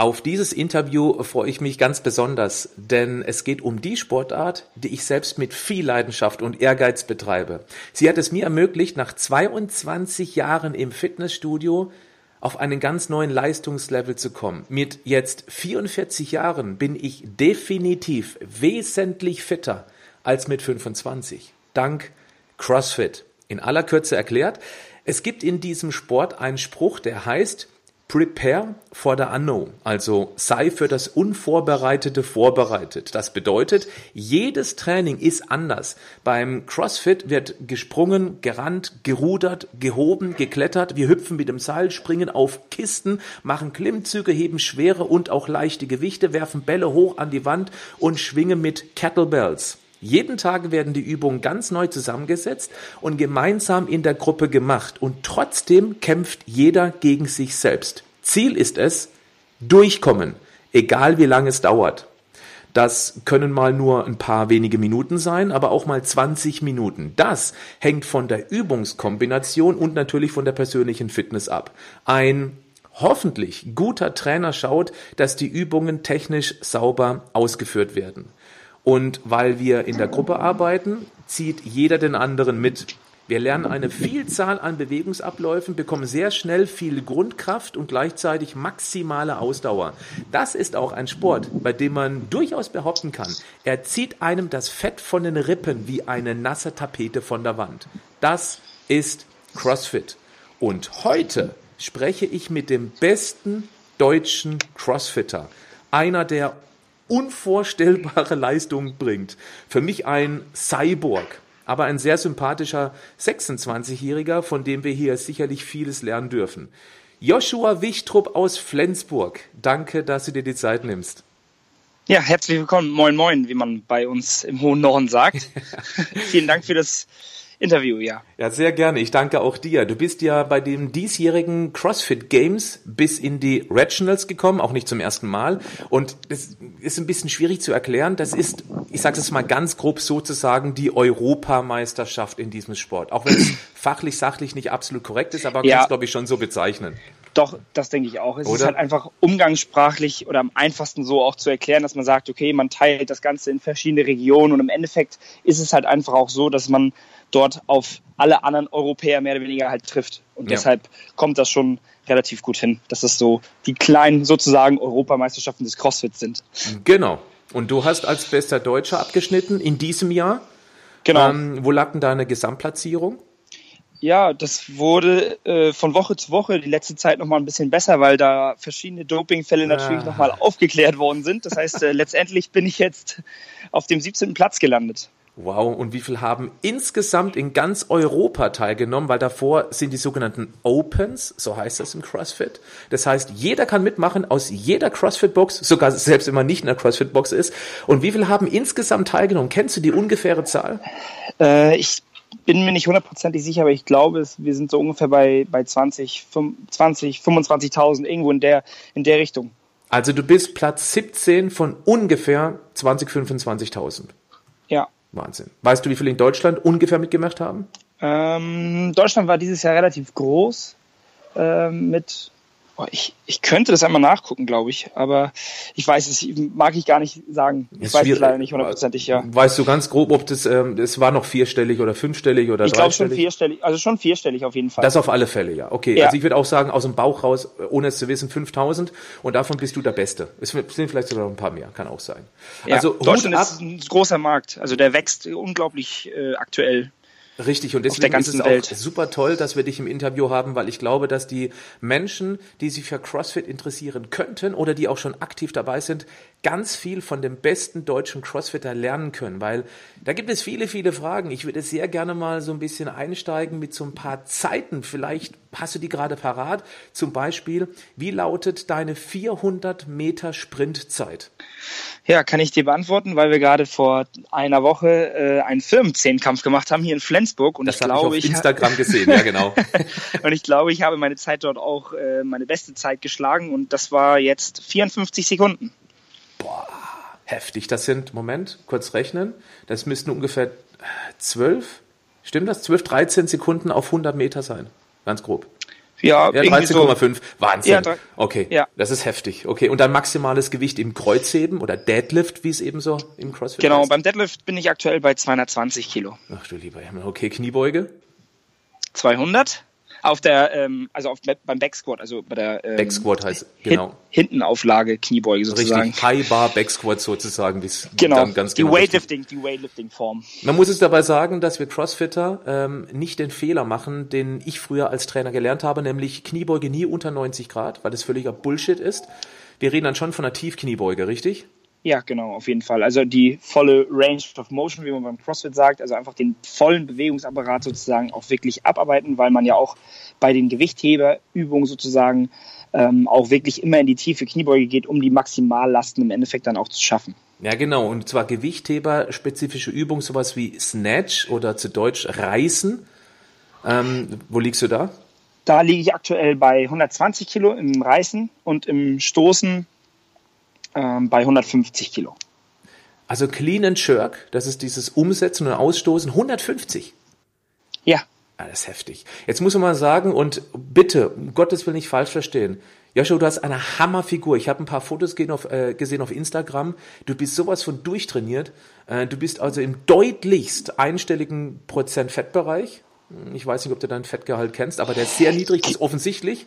Auf dieses Interview freue ich mich ganz besonders, denn es geht um die Sportart, die ich selbst mit viel Leidenschaft und Ehrgeiz betreibe. Sie hat es mir ermöglicht, nach 22 Jahren im Fitnessstudio auf einen ganz neuen Leistungslevel zu kommen. Mit jetzt 44 Jahren bin ich definitiv wesentlich fitter als mit 25. Dank CrossFit. In aller Kürze erklärt, es gibt in diesem Sport einen Spruch, der heißt, Prepare for the unknown, also sei für das Unvorbereitete vorbereitet. Das bedeutet, jedes Training ist anders. Beim CrossFit wird gesprungen, gerannt, gerudert, gehoben, geklettert. Wir hüpfen mit dem Seil, springen auf Kisten, machen Klimmzüge, heben schwere und auch leichte Gewichte, werfen Bälle hoch an die Wand und schwingen mit Kettlebells. Jeden Tag werden die Übungen ganz neu zusammengesetzt und gemeinsam in der Gruppe gemacht. Und trotzdem kämpft jeder gegen sich selbst. Ziel ist es, durchkommen, egal wie lange es dauert. Das können mal nur ein paar wenige Minuten sein, aber auch mal 20 Minuten. Das hängt von der Übungskombination und natürlich von der persönlichen Fitness ab. Ein hoffentlich guter Trainer schaut, dass die Übungen technisch sauber ausgeführt werden. Und weil wir in der Gruppe arbeiten, zieht jeder den anderen mit. Wir lernen eine Vielzahl an Bewegungsabläufen, bekommen sehr schnell viel Grundkraft und gleichzeitig maximale Ausdauer. Das ist auch ein Sport, bei dem man durchaus behaupten kann, er zieht einem das Fett von den Rippen wie eine nasse Tapete von der Wand. Das ist CrossFit. Und heute spreche ich mit dem besten deutschen Crossfitter. Einer, der unvorstellbare Leistungen bringt. Für mich ein Cyborg, aber ein sehr sympathischer 26-Jähriger, von dem wir hier sicherlich vieles lernen dürfen. Joshua Wichtrup aus Flensburg, danke, dass du dir die Zeit nimmst. Ja, herzlich willkommen, moin moin, wie man bei uns im hohen Norden sagt. Vielen Dank für das Interview, ja. Ja, sehr gerne. Ich danke auch dir. Du bist ja bei den diesjährigen CrossFit Games bis in die Regionals gekommen, auch nicht zum ersten Mal. Und das ist ein bisschen schwierig zu erklären. Das ist, ich sage es mal ganz grob sozusagen, die Europameisterschaft in diesem Sport. Auch wenn es fachlich, sachlich nicht absolut korrekt ist, aber ja. kann es, glaube ich, schon so bezeichnen. Doch, das denke ich auch. Es oder? ist halt einfach umgangssprachlich oder am einfachsten so auch zu erklären, dass man sagt, okay, man teilt das Ganze in verschiedene Regionen und im Endeffekt ist es halt einfach auch so, dass man dort auf alle anderen Europäer mehr oder weniger halt trifft. Und ja. deshalb kommt das schon relativ gut hin, dass es so die kleinen sozusagen Europameisterschaften des CrossFit sind. Genau. Und du hast als bester Deutscher abgeschnitten in diesem Jahr. Genau. Ähm, wo lag denn deine Gesamtplatzierung? Ja, das wurde äh, von Woche zu Woche die letzte Zeit nochmal ein bisschen besser, weil da verschiedene Dopingfälle natürlich ah. nochmal aufgeklärt worden sind. Das heißt, äh, letztendlich bin ich jetzt auf dem 17. Platz gelandet. Wow, und wie viel haben insgesamt in ganz Europa teilgenommen? Weil davor sind die sogenannten Opens, so heißt das im CrossFit. Das heißt, jeder kann mitmachen aus jeder CrossFit-Box, sogar selbst wenn man nicht in der CrossFit-Box ist. Und wie viel haben insgesamt teilgenommen? Kennst du die ungefähre Zahl? Äh, ich bin mir nicht hundertprozentig sicher, aber ich glaube, wir sind so ungefähr bei, bei 20, 20 25.000, irgendwo in der, in der Richtung. Also du bist Platz 17 von ungefähr 20, 25.000. Ja. Wahnsinn. Weißt du, wie viele in Deutschland ungefähr mitgemacht haben? Ähm, Deutschland war dieses Jahr relativ groß ähm, mit ich, ich könnte das einmal nachgucken, glaube ich, aber ich weiß es, mag ich gar nicht sagen. Ich es weiß es leider nicht hundertprozentig, ja. Weißt du ganz grob, ob das, ähm, das war noch vierstellig oder fünfstellig oder Ich glaube schon vierstellig, also schon vierstellig auf jeden Fall. Das auf alle Fälle, ja. Okay, ja. also ich würde auch sagen, aus dem Bauch raus, ohne es zu wissen, 5000 und davon bist du der Beste. Es sind vielleicht sogar noch ein paar mehr, kann auch sein. Ja, also Deutschland ist ein großer Markt, also der wächst unglaublich äh, aktuell. Richtig, und deswegen ist es Welt. auch super toll, dass wir dich im Interview haben, weil ich glaube, dass die Menschen, die sich für CrossFit interessieren könnten oder die auch schon aktiv dabei sind, ganz viel von dem besten deutschen Crossfitter lernen können, weil da gibt es viele, viele Fragen. Ich würde sehr gerne mal so ein bisschen einsteigen mit so ein paar Zeiten. Vielleicht hast du die gerade parat. Zum Beispiel, wie lautet deine 400 Meter Sprintzeit? Ja, kann ich dir beantworten, weil wir gerade vor einer Woche äh, einen Firmenzehnkampf gemacht haben hier in Flensburg und das ich glaube, ich auf Instagram gesehen, ja genau. und ich glaube, ich habe meine Zeit dort auch äh, meine beste Zeit geschlagen und das war jetzt 54 Sekunden. Boah, heftig. Das sind, Moment, kurz rechnen, das müssten ungefähr 12, stimmt das? 12, 13 Sekunden auf 100 Meter sein. Ganz grob. Ja, ja 13,5. So. Wahnsinn. Ja, okay, ja. das ist heftig. Okay, und dann maximales Gewicht im Kreuzheben oder Deadlift, wie es eben so im CrossFit Genau, heißt. beim Deadlift bin ich aktuell bei 220 Kilo. Ach du lieber Himmel. Okay, Kniebeuge? 200 auf der, ähm, also auf, beim Backsquat, also bei der ähm, Backsquat heißt genau Hintenauflage Kniebeuge sozusagen. Richtig, High Bar Backsquat sozusagen, wie es genau. dann ganz die genau Weightlifting, die Weightlifting Form. Man muss es dabei sagen, dass wir Crossfitter ähm, nicht den Fehler machen, den ich früher als Trainer gelernt habe, nämlich Kniebeuge nie unter 90 Grad, weil das völliger Bullshit ist. Wir reden dann schon von einer Tiefkniebeuge, richtig? Ja, genau, auf jeden Fall. Also die volle Range of Motion, wie man beim CrossFit sagt, also einfach den vollen Bewegungsapparat sozusagen auch wirklich abarbeiten, weil man ja auch bei den Gewichtheberübungen sozusagen ähm, auch wirklich immer in die tiefe Kniebeuge geht, um die Maximallasten im Endeffekt dann auch zu schaffen. Ja, genau. Und zwar Gewichtheber-spezifische Übungen, sowas wie Snatch oder zu Deutsch Reißen. Ähm, wo liegst du da? Da liege ich aktuell bei 120 Kilo im Reißen und im Stoßen ähm, bei 150 Kilo. Also Clean and Jerk, das ist dieses Umsetzen und Ausstoßen, 150. Ja. Ah, das ist heftig. Jetzt muss man mal sagen, und bitte, um Gottes Willen nicht falsch verstehen, Joshua, du hast eine Hammerfigur. Ich habe ein paar Fotos auf, äh, gesehen auf Instagram. Du bist sowas von durchtrainiert. Äh, du bist also im deutlichst einstelligen Prozent Fettbereich. Ich weiß nicht, ob du deinen Fettgehalt kennst, aber der ist sehr niedrig, ist offensichtlich.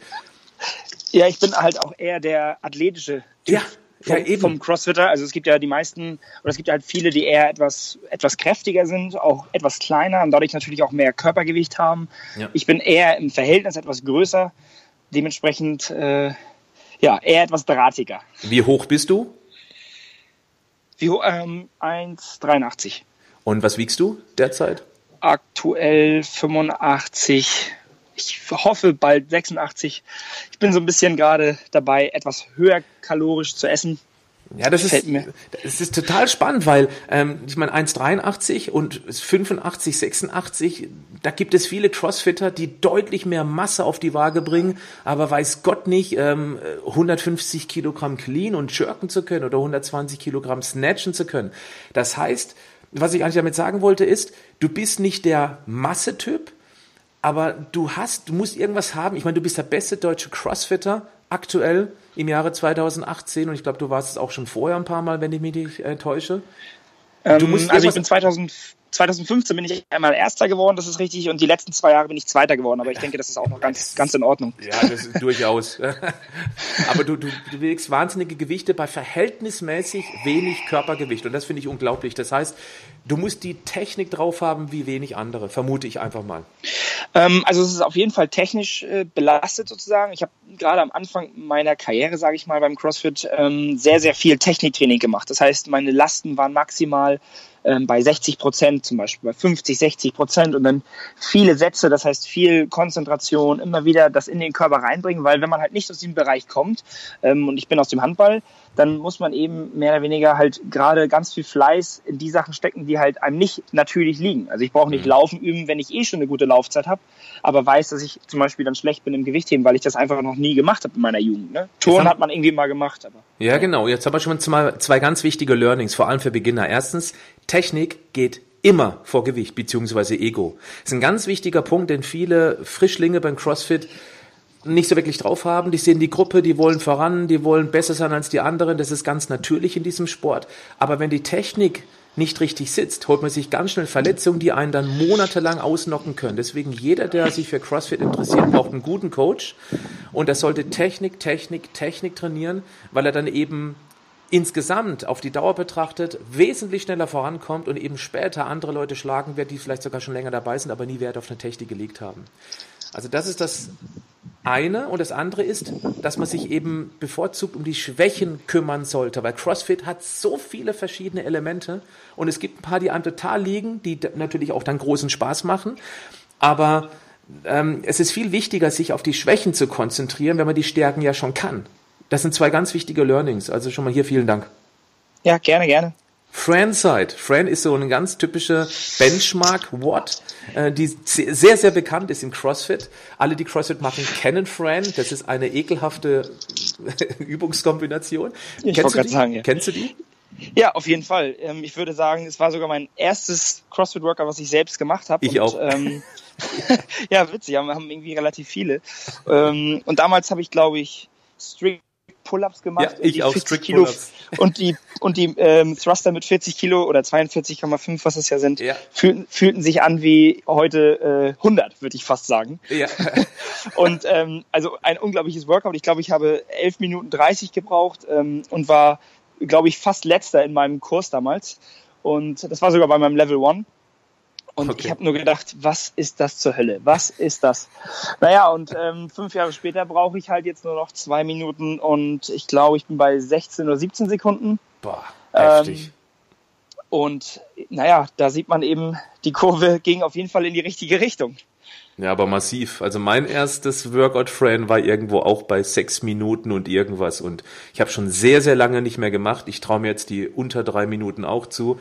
Ja, ich bin halt auch eher der athletische Typ. Ja, vom, ja, eben. vom Crossfitter. Also es gibt ja die meisten, oder es gibt ja halt viele, die eher etwas, etwas kräftiger sind, auch etwas kleiner und dadurch natürlich auch mehr Körpergewicht haben. Ja. Ich bin eher im Verhältnis etwas größer, dementsprechend äh, ja, eher etwas drahtiger. Wie hoch bist du? Wie hoch? Ähm, 1,83. Und was wiegst du derzeit? Aktuell 85 ich hoffe bald 86. Ich bin so ein bisschen gerade dabei, etwas höher kalorisch zu essen. Ja, das ist, das ist total spannend, weil ähm, ich meine 1,83 und 85, 86, da gibt es viele Crossfitter, die deutlich mehr Masse auf die Waage bringen, aber weiß Gott nicht, ähm, 150 Kilogramm clean und jerken zu können oder 120 Kilogramm snatchen zu können. Das heißt, was ich eigentlich damit sagen wollte, ist, du bist nicht der Massetyp, aber du hast, du musst irgendwas haben. Ich meine, du bist der beste deutsche Crossfitter aktuell im Jahre 2018 und ich glaube, du warst es auch schon vorher ein paar Mal, wenn ich mich nicht äh, täusche. Du musst ähm, also ich bin 2000, 2015 bin ich einmal Erster geworden, das ist richtig, und die letzten zwei Jahre bin ich Zweiter geworden, aber ich denke, das ist auch noch ganz, ganz in Ordnung. Ja, das ist durchaus. aber du, du, du bewegst wahnsinnige Gewichte bei verhältnismäßig wenig Körpergewicht und das finde ich unglaublich. Das heißt, du musst die Technik drauf haben wie wenig andere, vermute ich einfach mal. Ähm, also es ist auf jeden Fall technisch äh, belastet sozusagen. Ich habe gerade am Anfang meiner Karriere, sage ich mal, beim CrossFit ähm, sehr, sehr viel Techniktraining gemacht. Das heißt, meine Lasten waren maximal ähm, bei 60 Prozent zum Beispiel, bei 50, 60 Prozent und dann viele Sätze, das heißt viel Konzentration, immer wieder das in den Körper reinbringen, weil wenn man halt nicht aus diesem Bereich kommt ähm, und ich bin aus dem Handball, dann muss man eben mehr oder weniger halt gerade ganz viel Fleiß in die Sachen stecken, die halt einem nicht natürlich liegen. Also ich brauche nicht mhm. Laufen üben, wenn ich eh schon eine gute Laufzeit habe, aber weiß, dass ich zum Beispiel dann schlecht bin im Gewichtheben, weil ich das einfach noch nie gemacht habe in meiner Jugend. Ne? Turn hat man irgendwie mal gemacht. Aber, ja, genau. Jetzt haben wir schon mal zwei ganz wichtige Learnings, vor allem für Beginner. Erstens, Technik geht immer vor Gewicht beziehungsweise Ego. Das ist ein ganz wichtiger Punkt, denn viele Frischlinge beim CrossFit nicht so wirklich drauf haben. Die sehen die Gruppe, die wollen voran, die wollen besser sein als die anderen. Das ist ganz natürlich in diesem Sport. Aber wenn die Technik nicht richtig sitzt, holt man sich ganz schnell Verletzungen, die einen dann monatelang ausnocken können. Deswegen jeder, der sich für CrossFit interessiert, braucht einen guten Coach und er sollte Technik, Technik, Technik trainieren, weil er dann eben insgesamt auf die Dauer betrachtet wesentlich schneller vorankommt und eben später andere Leute schlagen wird, die vielleicht sogar schon länger dabei sind, aber nie Wert auf eine Technik gelegt haben. Also das ist das eine und das andere ist, dass man sich eben bevorzugt um die Schwächen kümmern sollte, weil CrossFit hat so viele verschiedene Elemente und es gibt ein paar, die einem total liegen, die natürlich auch dann großen Spaß machen, aber ähm, es ist viel wichtiger, sich auf die Schwächen zu konzentrieren, wenn man die Stärken ja schon kann. Das sind zwei ganz wichtige Learnings, also schon mal hier vielen Dank. Ja, gerne, gerne. Fran-Side. Fran ist so eine ganz typische Benchmark-Watt, äh, die sehr, sehr bekannt ist im CrossFit. Alle, die CrossFit machen, kennen Fran. Das ist eine ekelhafte Übungskombination. Ich Kennst, du die? Sagen, ja. Kennst du die? Ja, auf jeden Fall. Ähm, ich würde sagen, es war sogar mein erstes CrossFit-Workout, was ich selbst gemacht habe. Ich und, auch. Ähm, ja, witzig, haben, haben irgendwie relativ viele. Ähm, und damals habe ich, glaube ich, strict Pull-ups gemacht. Ja, ich auch, Strict Kilo. Und die, und die ähm, Thruster mit 40 Kilo oder 42,5, was es ja sind, ja. Fühlten, fühlten sich an wie heute äh, 100, würde ich fast sagen. Ja. und ähm, also ein unglaubliches Workout. Ich glaube, ich habe 11 Minuten 30 gebraucht ähm, und war, glaube ich, fast letzter in meinem Kurs damals. Und das war sogar bei meinem Level 1. Und okay. ich habe nur gedacht, was ist das zur Hölle? Was ist das? Naja, und ähm, fünf Jahre später brauche ich halt jetzt nur noch zwei Minuten und ich glaube, ich bin bei 16 oder 17 Sekunden. Boah, heftig. Ähm, und naja, da sieht man eben, die Kurve ging auf jeden Fall in die richtige Richtung. Ja, aber massiv. Also mein erstes Workout-Friend war irgendwo auch bei sechs Minuten und irgendwas. Und ich habe schon sehr, sehr lange nicht mehr gemacht. Ich traue mir jetzt die unter drei Minuten auch zu.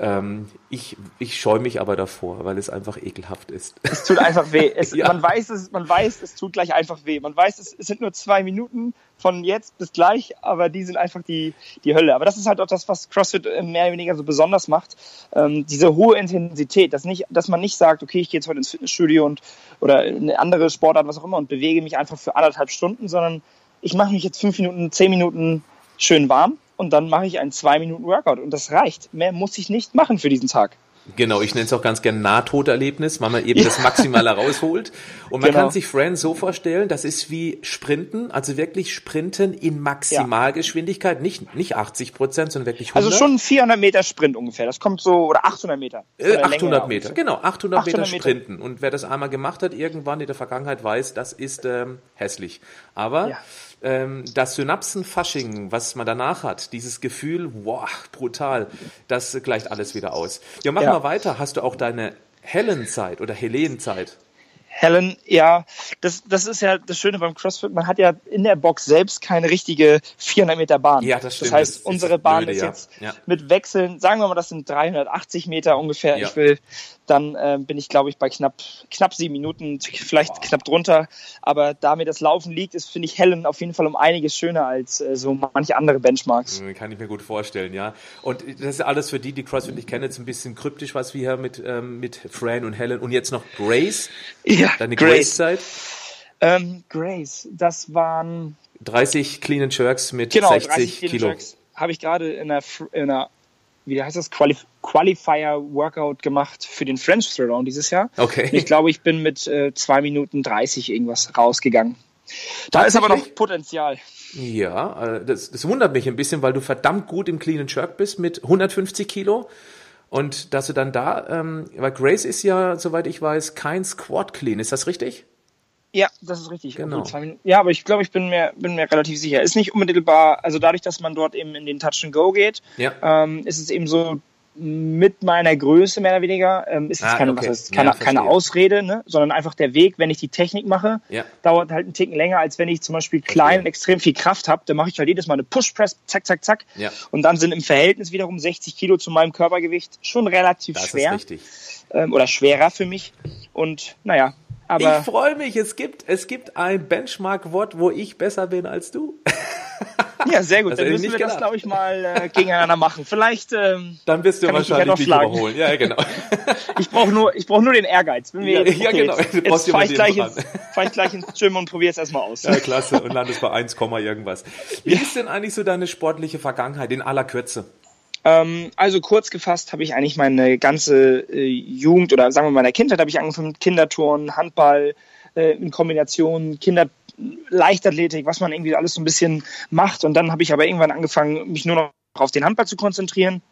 Ähm, ich, ich scheue mich aber davor, weil es einfach ekelhaft ist. Es tut einfach weh. Es, ja. Man weiß es, man weiß, es tut gleich einfach weh. Man weiß, es, es sind nur zwei Minuten von jetzt bis gleich, aber die sind einfach die, die Hölle. Aber das ist halt auch das, was CrossFit mehr oder weniger so besonders macht. Ähm, diese hohe Intensität, dass nicht, dass man nicht sagt, okay, ich gehe jetzt heute ins Fitnessstudio und oder eine andere Sportart, was auch immer, und bewege mich einfach für anderthalb Stunden, sondern ich mache mich jetzt fünf Minuten, zehn Minuten schön warm und dann mache ich einen zwei Minuten Workout und das reicht. Mehr muss ich nicht machen für diesen Tag. Genau, ich nenne es auch ganz gern Nahtoderlebnis, weil man eben ja. das Maximale rausholt. Und man genau. kann sich Friends so vorstellen, das ist wie Sprinten, also wirklich Sprinten in Maximalgeschwindigkeit, ja. nicht, nicht 80 Prozent, sondern wirklich 100. Also schon 400 Meter Sprint ungefähr, das kommt so, oder 800 Meter. Äh, 800 Meter, genau, 800, 800 Meter Sprinten. Meter. Und wer das einmal gemacht hat, irgendwann in der Vergangenheit weiß, das ist ähm, hässlich. Aber... Ja ähm, das Synapsenfasching, was man danach hat, dieses Gefühl, wow, brutal, das gleicht alles wieder aus. Ja, mach ja. mal weiter. Hast du auch deine Hellenzeit oder Helenzeit? Helen, ja, das, das ist ja das Schöne beim CrossFit. Man hat ja in der Box selbst keine richtige 400 Meter Bahn. Ja, das stimmt. Das heißt, das unsere Bahn Blöde, ist jetzt ja. mit Wechseln, sagen wir mal, das sind 380 Meter ungefähr. Ja. Ich will dann äh, bin ich, glaube ich, bei knapp, knapp sieben Minuten, vielleicht wow. knapp drunter. Aber da mir das Laufen liegt, ist, finde ich, Helen auf jeden Fall um einiges schöner als äh, so manche andere Benchmarks. Kann ich mir gut vorstellen, ja. Und das ist alles für die, die CrossFit nicht kennen, jetzt ein bisschen kryptisch, was wir hier mit, ähm, mit Fran und Helen und jetzt noch Grace. Ja, Deine Grace-Zeit. Ähm, Grace, das waren 30 Clean and Jerks mit genau, 60 Kilo. Habe ich gerade in einer, in einer wie heißt das, Qualif Qualifier Workout gemacht für den French Throwdown dieses Jahr. Okay. Ich glaube, ich bin mit äh, 2 Minuten 30 irgendwas rausgegangen. Da ist aber noch Potenzial. Ja, äh, das, das wundert mich ein bisschen, weil du verdammt gut im Clean and Jerk bist mit 150 Kilo. Und dass du dann da, ähm, weil Grace ist ja, soweit ich weiß, kein Squat Clean. Ist das richtig? Ja, das ist richtig. Genau. Ja, aber ich glaube, ich bin mir, bin mir relativ sicher. Ist nicht unmittelbar, also dadurch, dass man dort eben in den Touch and Go geht, ja. ähm, ist es eben so, mit meiner Größe mehr oder weniger, ähm, ist es ah, keine, okay. heißt, keine, ja, keine Ausrede, ne? sondern einfach der Weg, wenn ich die Technik mache, ja. dauert halt einen Ticken länger, als wenn ich zum Beispiel klein okay. und extrem viel Kraft habe. Dann mache ich halt jedes Mal eine Push-Press, zack, zack, zack. Und dann sind im Verhältnis wiederum 60 Kilo zu meinem Körpergewicht schon relativ das schwer. Ist richtig. Ähm, oder schwerer für mich. Und naja, aber ich freue mich, es gibt, es gibt ein Benchmark-Wort, wo ich besser bin als du. Ja, sehr gut. Dann müssen wir das, glaube ich, mal äh, gegeneinander machen. Vielleicht. Ähm, Dann wirst du wahrscheinlich dich überholen. Ja, genau. ich brauche nur, ich brauche nur den Ehrgeiz. Wenn wir, ja, okay, ja, genau. Jetzt, jetzt fahre ich, gleich ins, fahr ich gleich ins Gym und probiere es erstmal aus. Ja, klasse. Und landest bei 1, irgendwas. Wie ja. ist denn eigentlich so deine sportliche Vergangenheit in aller Kürze? Ähm, also kurz gefasst habe ich eigentlich meine ganze äh, Jugend oder sagen wir mal meine Kindheit habe ich angefangen mit Kinderturnen, Handball äh, in Kombination Kinder Leichtathletik, was man irgendwie alles so ein bisschen macht und dann habe ich aber irgendwann angefangen mich nur noch auf den Handball zu konzentrieren.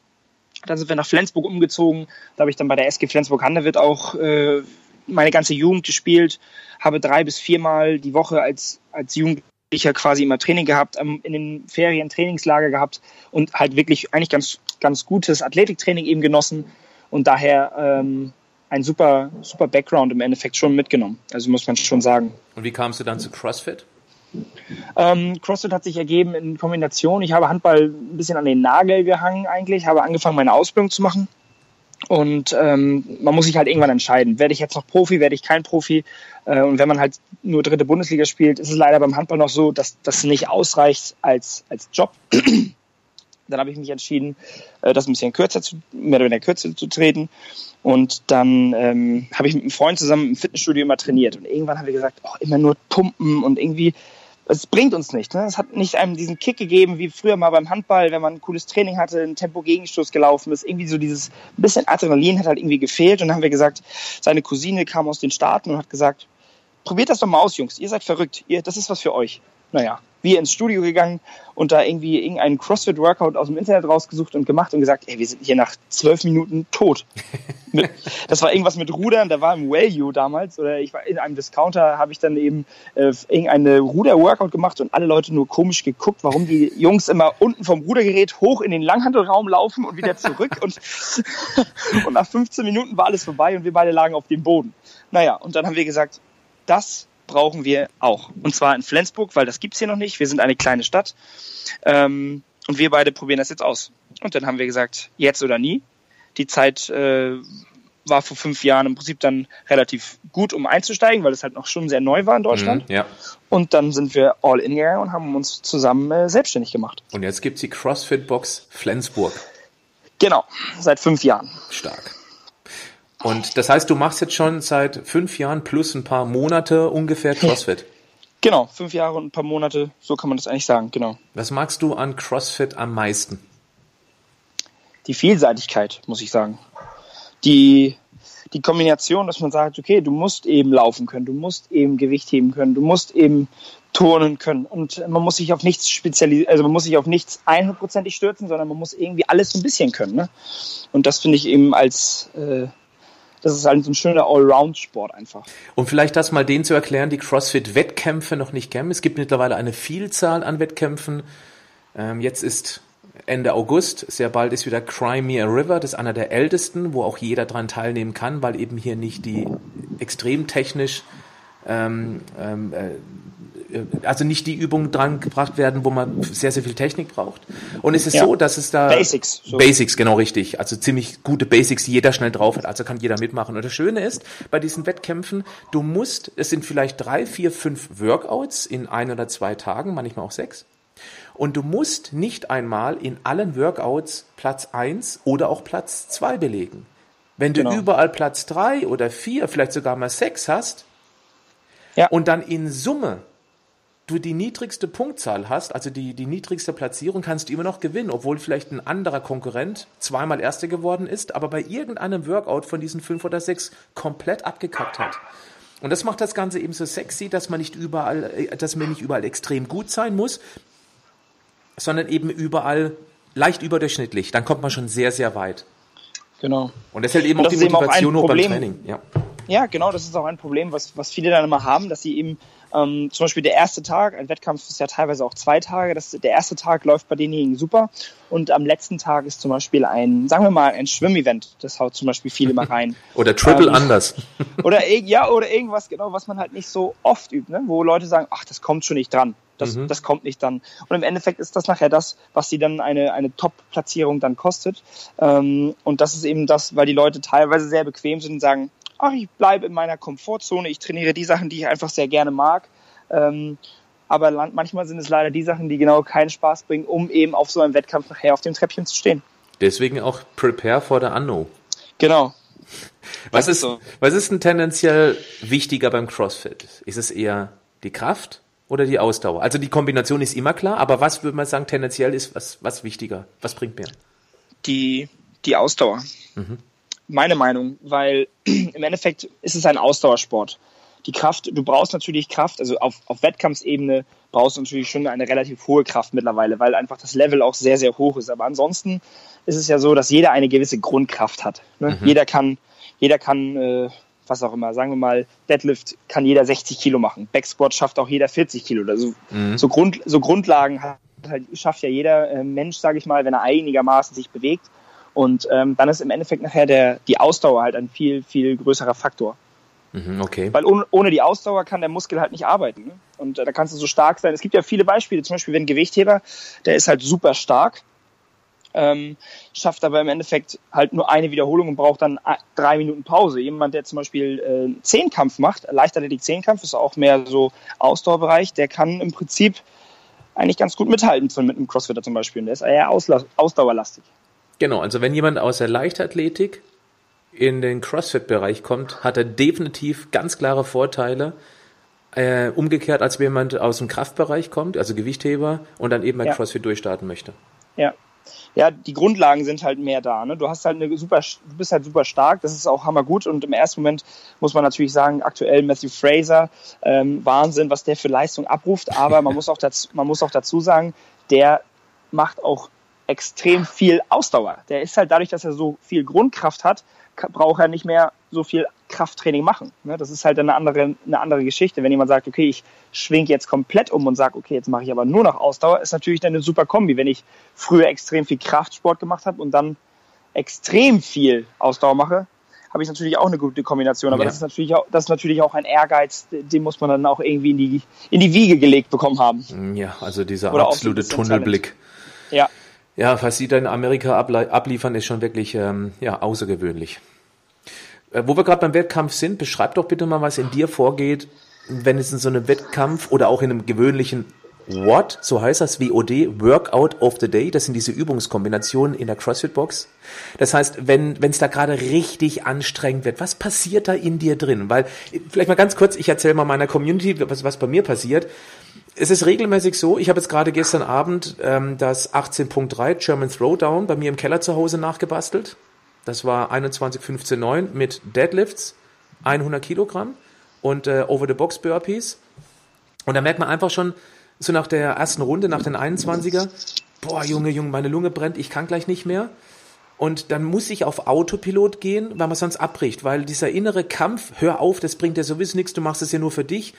Dann sind wir nach Flensburg umgezogen. Da habe ich dann bei der SG Flensburg-Handewitt auch äh, meine ganze Jugend gespielt, habe drei bis viermal die Woche als, als Jugendlicher ich ja quasi immer Training gehabt, in den Ferien Trainingslager gehabt und halt wirklich eigentlich ganz, ganz gutes Athletiktraining eben genossen und daher ähm, ein super, super Background im Endeffekt schon mitgenommen. Also muss man schon sagen. Und wie kamst du dann zu CrossFit? Ähm, CrossFit hat sich ergeben in Kombination. Ich habe Handball ein bisschen an den Nagel gehangen eigentlich, habe angefangen meine Ausbildung zu machen und ähm, man muss sich halt irgendwann entscheiden, werde ich jetzt noch Profi, werde ich kein Profi. Äh, und wenn man halt nur dritte Bundesliga spielt, ist es leider beim Handball noch so, dass das nicht ausreicht als, als Job. Dann habe ich mich entschieden, äh, das ein bisschen kürzer zu, mehr oder weniger kürzer zu treten. Und dann ähm, habe ich mit einem Freund zusammen im Fitnessstudio immer trainiert. Und irgendwann haben wir gesagt, oh, immer nur pumpen und irgendwie, es bringt uns nicht. Ne? Es hat nicht einem diesen Kick gegeben, wie früher mal beim Handball, wenn man ein cooles Training hatte, ein Tempo-Gegenstoß gelaufen ist. Irgendwie so dieses bisschen Adrenalin hat halt irgendwie gefehlt. Und dann haben wir gesagt, seine Cousine kam aus den Staaten und hat gesagt, probiert das doch mal aus, Jungs. Ihr seid verrückt. Ihr, das ist was für euch. Naja, wir ins Studio gegangen und da irgendwie irgendeinen CrossFit-Workout aus dem Internet rausgesucht und gemacht und gesagt, ey, wir sind hier nach zwölf Minuten tot. das war irgendwas mit Rudern, da war im Value damals oder ich war in einem Discounter, habe ich dann eben äh, irgendeine Ruder-Workout gemacht und alle Leute nur komisch geguckt, warum die Jungs immer unten vom Rudergerät hoch in den Langhandelraum laufen und wieder zurück und, und nach 15 Minuten war alles vorbei und wir beide lagen auf dem Boden. Naja, und dann haben wir gesagt, das brauchen wir auch. Und zwar in Flensburg, weil das gibt's hier noch nicht. Wir sind eine kleine Stadt. Ähm, und wir beide probieren das jetzt aus. Und dann haben wir gesagt, jetzt oder nie. Die Zeit äh, war vor fünf Jahren im Prinzip dann relativ gut, um einzusteigen, weil es halt noch schon sehr neu war in Deutschland. Mhm, ja. Und dann sind wir all in gegangen und haben uns zusammen äh, selbstständig gemacht. Und jetzt gibt's die CrossFit Box Flensburg. Genau, seit fünf Jahren. Stark. Und das heißt, du machst jetzt schon seit fünf Jahren plus ein paar Monate ungefähr CrossFit. Genau, fünf Jahre und ein paar Monate, so kann man das eigentlich sagen, genau. Was magst du an CrossFit am meisten? Die Vielseitigkeit, muss ich sagen. Die, die Kombination, dass man sagt, okay, du musst eben laufen können, du musst eben Gewicht heben können, du musst eben turnen können und man muss sich auf nichts spezialisieren, also man muss sich auf nichts einhundertprozentig stürzen, sondern man muss irgendwie alles so ein bisschen können. Ne? Und das finde ich eben als äh, das ist halt so ein schöner Allround-Sport einfach. Um vielleicht das mal denen zu erklären, die CrossFit-Wettkämpfe noch nicht kennen. Es gibt mittlerweile eine Vielzahl an Wettkämpfen. Ähm, jetzt ist Ende August, sehr bald ist wieder Crimea River, das ist einer der ältesten, wo auch jeder dran teilnehmen kann, weil eben hier nicht die extrem technisch ähm, ähm, äh, also nicht die Übungen dran gebracht werden, wo man sehr, sehr viel Technik braucht. Und es ist ja. so, dass es da Basics. So. Basics, genau richtig. Also ziemlich gute Basics, die jeder schnell drauf hat. Also kann jeder mitmachen. Und das Schöne ist, bei diesen Wettkämpfen, du musst, es sind vielleicht drei, vier, fünf Workouts in ein oder zwei Tagen, manchmal auch sechs. Und du musst nicht einmal in allen Workouts Platz eins oder auch Platz zwei belegen. Wenn du genau. überall Platz drei oder vier, vielleicht sogar mal sechs hast, ja. und dann in Summe du die niedrigste Punktzahl hast, also die, die niedrigste Platzierung, kannst du immer noch gewinnen, obwohl vielleicht ein anderer Konkurrent zweimal Erster geworden ist, aber bei irgendeinem Workout von diesen fünf oder sechs komplett abgekackt hat. Und das macht das Ganze eben so sexy, dass man nicht überall, äh, dass man nicht überall extrem gut sein muss, sondern eben überall leicht überdurchschnittlich. Dann kommt man schon sehr, sehr weit. Genau. Und das hält eben auch die Motivation hoch beim Training. Ja. ja, genau, das ist auch ein Problem, was, was viele dann immer haben, dass sie eben ähm, zum Beispiel der erste Tag, ein Wettkampf ist ja teilweise auch zwei Tage, das, der erste Tag läuft bei denjenigen super und am letzten Tag ist zum Beispiel ein, sagen wir mal, ein Schwimmevent, das haut zum Beispiel viele mal rein. oder Triple ähm, anders. oder, ja, oder irgendwas, genau, was man halt nicht so oft übt, ne? wo Leute sagen, ach, das kommt schon nicht dran. Das, mhm. das kommt nicht dann. Und im Endeffekt ist das nachher das, was sie dann eine, eine Top-Platzierung dann kostet. Ähm, und das ist eben das, weil die Leute teilweise sehr bequem sind und sagen, ach, ich bleibe in meiner Komfortzone, ich trainiere die Sachen, die ich einfach sehr gerne mag. Ähm, aber manchmal sind es leider die Sachen, die genau keinen Spaß bringen, um eben auf so einem Wettkampf nachher auf dem Treppchen zu stehen. Deswegen auch Prepare for the Unknown. Genau. Was ist, so. was ist denn tendenziell wichtiger beim CrossFit? Ist es eher die Kraft oder die Ausdauer? Also die Kombination ist immer klar, aber was würde man sagen, tendenziell ist was, was wichtiger? Was bringt mehr? Die, die Ausdauer. Mhm meine Meinung, weil im Endeffekt ist es ein Ausdauersport. Die Kraft, du brauchst natürlich Kraft, also auf, auf Wettkampfsebene brauchst du natürlich schon eine relativ hohe Kraft mittlerweile, weil einfach das Level auch sehr, sehr hoch ist. Aber ansonsten ist es ja so, dass jeder eine gewisse Grundkraft hat. Ne? Mhm. Jeder kann, jeder kann, äh, was auch immer, sagen wir mal, Deadlift kann jeder 60 Kilo machen. Backsquat schafft auch jeder 40 Kilo. Also mhm. so, Grund, so Grundlagen hat, schafft ja jeder äh, Mensch, sage ich mal, wenn er einigermaßen sich bewegt. Und ähm, dann ist im Endeffekt nachher der, die Ausdauer halt ein viel, viel größerer Faktor. Mhm, okay. Weil ohne, ohne die Ausdauer kann der Muskel halt nicht arbeiten. Ne? Und äh, da kannst du so stark sein. Es gibt ja viele Beispiele, zum Beispiel wenn ein Gewichtheber, der ist halt super stark, ähm, schafft aber im Endeffekt halt nur eine Wiederholung und braucht dann drei Minuten Pause. Jemand, der zum Beispiel äh, Zehnkampf macht, Leichtathletik Zehnkampf ist auch mehr so Ausdauerbereich, der kann im Prinzip eigentlich ganz gut mithalten mit einem Crossfitter zum Beispiel. Und der ist eher ausdauerlastig. Genau, also wenn jemand aus der Leichtathletik in den CrossFit-Bereich kommt, hat er definitiv ganz klare Vorteile. Äh, umgekehrt, als wenn jemand aus dem Kraftbereich kommt, also Gewichtheber, und dann eben bei ja. CrossFit durchstarten möchte. Ja, ja, die Grundlagen sind halt mehr da. Ne? Du hast halt eine super, du bist halt super stark, das ist auch hammergut. Und im ersten Moment muss man natürlich sagen, aktuell Matthew Fraser, ähm, Wahnsinn, was der für Leistung abruft. Aber man muss auch dazu, man muss auch dazu sagen, der macht auch extrem viel Ausdauer. Der ist halt dadurch, dass er so viel Grundkraft hat, braucht er nicht mehr so viel Krafttraining machen. Ne? Das ist halt eine andere, eine andere Geschichte. Wenn jemand sagt, okay, ich schwing jetzt komplett um und sage, okay, jetzt mache ich aber nur noch Ausdauer, ist natürlich dann eine super Kombi. Wenn ich früher extrem viel Kraftsport gemacht habe und dann extrem viel Ausdauer mache, habe ich natürlich auch eine gute Kombination. Aber ja. das, ist natürlich auch, das ist natürlich auch ein Ehrgeiz, den muss man dann auch irgendwie in die, in die Wiege gelegt bekommen haben. Ja, also dieser Oder absolute Tunnelblick. Ja. Ja, was sie da in Amerika abliefern, ist schon wirklich ähm, ja, außergewöhnlich. Äh, wo wir gerade beim Wettkampf sind, beschreib doch bitte mal, was in dir vorgeht, wenn es in so einem Wettkampf oder auch in einem gewöhnlichen WOD, so heißt das WOD, Workout of the Day, das sind diese Übungskombinationen in der CrossFit-Box. Das heißt, wenn es da gerade richtig anstrengend wird, was passiert da in dir drin? Weil, vielleicht mal ganz kurz, ich erzähle mal meiner Community, was, was bei mir passiert es ist regelmäßig so, ich habe jetzt gerade gestern Abend ähm, das 18.3 German Throwdown bei mir im Keller zu Hause nachgebastelt. Das war 21.15.9 mit Deadlifts, 100 Kilogramm und äh, Over-the-Box Burpees. Und da merkt man einfach schon, so nach der ersten Runde, nach den 21er, boah, Junge, Junge, meine Lunge brennt, ich kann gleich nicht mehr. Und dann muss ich auf Autopilot gehen, weil man sonst abbricht, weil dieser innere Kampf, hör auf, das bringt dir sowieso nichts, du machst es ja nur für dich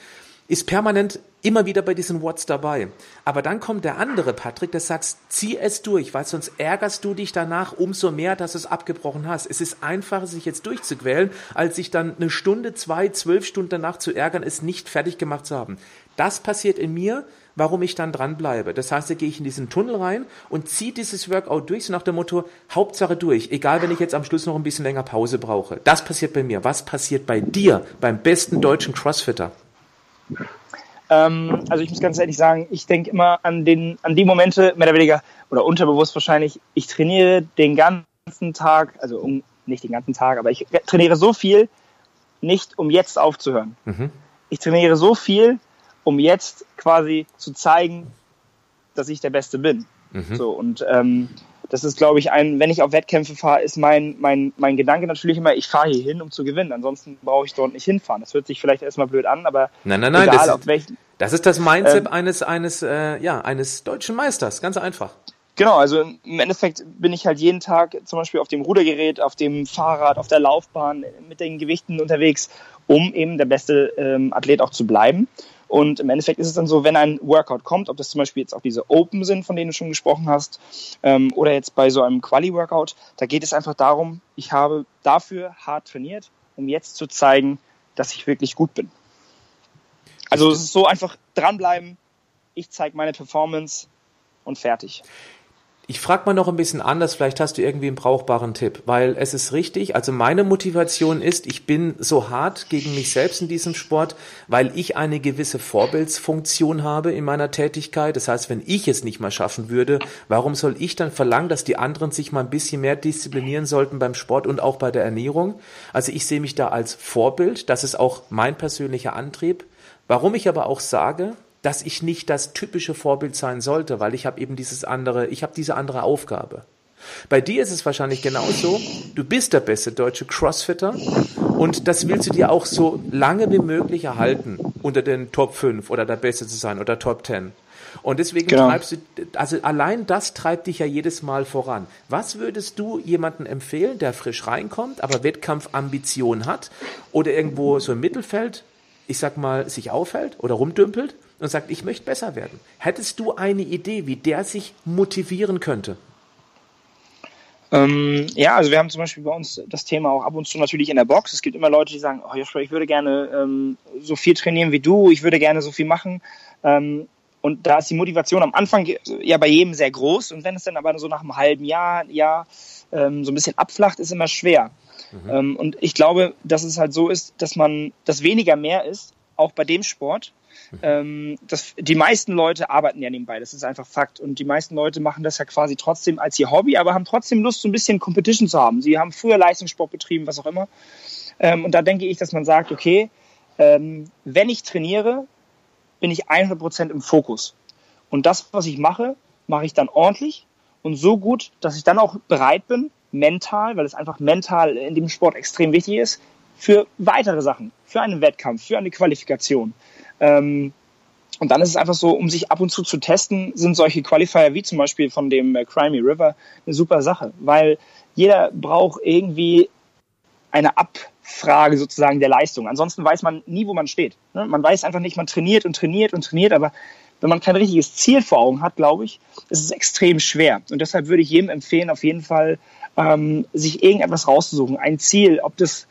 ist permanent immer wieder bei diesen What's dabei. Aber dann kommt der andere Patrick, der sagt, zieh es durch, weil sonst ärgerst du dich danach umso mehr, dass du es abgebrochen hast. Es ist einfacher, sich jetzt durchzuquälen, als sich dann eine Stunde, zwei, zwölf Stunden danach zu ärgern, es nicht fertig gemacht zu haben. Das passiert in mir, warum ich dann dranbleibe. Das heißt, da gehe ich in diesen Tunnel rein und ziehe dieses Workout durch, so nach dem Motto, Hauptsache durch, egal wenn ich jetzt am Schluss noch ein bisschen länger Pause brauche. Das passiert bei mir. Was passiert bei dir, beim besten deutschen Crossfitter? Ähm, also ich muss ganz ehrlich sagen, ich denke immer an, den, an die Momente, mehr oder weniger, oder unterbewusst wahrscheinlich, ich trainiere den ganzen Tag, also um, nicht den ganzen Tag, aber ich trainiere so viel, nicht um jetzt aufzuhören. Mhm. Ich trainiere so viel, um jetzt quasi zu zeigen, dass ich der Beste bin. Mhm. So, und ähm, das ist, glaube ich, ein, wenn ich auf Wettkämpfe fahre, ist mein, mein, mein Gedanke natürlich immer, ich fahre hier hin, um zu gewinnen. Ansonsten brauche ich dort nicht hinfahren. Das hört sich vielleicht erstmal blöd an, aber nein, nein, nein, egal, das, auf welchen, das ist das Mindset ähm, eines, eines, äh, ja, eines deutschen Meisters. Ganz einfach. Genau, also im Endeffekt bin ich halt jeden Tag zum Beispiel auf dem Rudergerät, auf dem Fahrrad, auf der Laufbahn mit den Gewichten unterwegs, um eben der beste ähm, Athlet auch zu bleiben. Und im Endeffekt ist es dann so, wenn ein Workout kommt, ob das zum Beispiel jetzt auch diese Open sind, von denen du schon gesprochen hast, ähm, oder jetzt bei so einem Quali-Workout, da geht es einfach darum, ich habe dafür hart trainiert, um jetzt zu zeigen, dass ich wirklich gut bin. Also es ist so einfach dranbleiben, ich zeige meine Performance und fertig. Ich frage mal noch ein bisschen anders, vielleicht hast du irgendwie einen brauchbaren Tipp, weil es ist richtig, also meine Motivation ist, ich bin so hart gegen mich selbst in diesem Sport, weil ich eine gewisse Vorbildsfunktion habe in meiner Tätigkeit. Das heißt, wenn ich es nicht mal schaffen würde, warum soll ich dann verlangen, dass die anderen sich mal ein bisschen mehr disziplinieren sollten beim Sport und auch bei der Ernährung? Also ich sehe mich da als Vorbild, das ist auch mein persönlicher Antrieb. Warum ich aber auch sage, dass ich nicht das typische Vorbild sein sollte, weil ich habe eben dieses andere, ich habe diese andere Aufgabe. Bei dir ist es wahrscheinlich genauso. Du bist der beste deutsche Crossfitter und das willst du dir auch so lange wie möglich erhalten, unter den Top 5 oder der Beste zu sein oder Top 10. Und deswegen genau. treibst du, also allein das treibt dich ja jedes Mal voran. Was würdest du jemandem empfehlen, der frisch reinkommt, aber Wettkampfambition hat oder irgendwo so im Mittelfeld, ich sag mal, sich aufhält oder rumdümpelt und sagt, ich möchte besser werden. Hättest du eine Idee, wie der sich motivieren könnte? Ähm, ja, also wir haben zum Beispiel bei uns das Thema auch ab und zu natürlich in der Box. Es gibt immer Leute, die sagen, oh Joshua, ich würde gerne ähm, so viel trainieren wie du, ich würde gerne so viel machen. Ähm, und da ist die Motivation am Anfang ja bei jedem sehr groß. Und wenn es dann aber so nach einem halben Jahr, Jahr ähm, so ein bisschen abflacht, ist immer schwer. Mhm. Ähm, und ich glaube, dass es halt so ist, dass man, dass weniger mehr ist, auch bei dem Sport. Ähm, das, die meisten Leute arbeiten ja nebenbei, das ist einfach Fakt. Und die meisten Leute machen das ja quasi trotzdem als ihr Hobby, aber haben trotzdem Lust, so ein bisschen Competition zu haben. Sie haben früher Leistungssport betrieben, was auch immer. Ähm, und da denke ich, dass man sagt, okay, ähm, wenn ich trainiere, bin ich 100% im Fokus. Und das, was ich mache, mache ich dann ordentlich und so gut, dass ich dann auch bereit bin, mental, weil es einfach mental in dem Sport extrem wichtig ist, für weitere Sachen, für einen Wettkampf, für eine Qualifikation. Ähm, und dann ist es einfach so, um sich ab und zu zu testen, sind solche Qualifier wie zum Beispiel von dem äh, Crimey River eine super Sache, weil jeder braucht irgendwie eine Abfrage sozusagen der Leistung. Ansonsten weiß man nie, wo man steht. Ne? Man weiß einfach nicht, man trainiert und trainiert und trainiert, aber wenn man kein richtiges Ziel vor Augen hat, glaube ich, ist es extrem schwer. Und deshalb würde ich jedem empfehlen, auf jeden Fall ähm, sich irgendetwas rauszusuchen, ein Ziel, ob das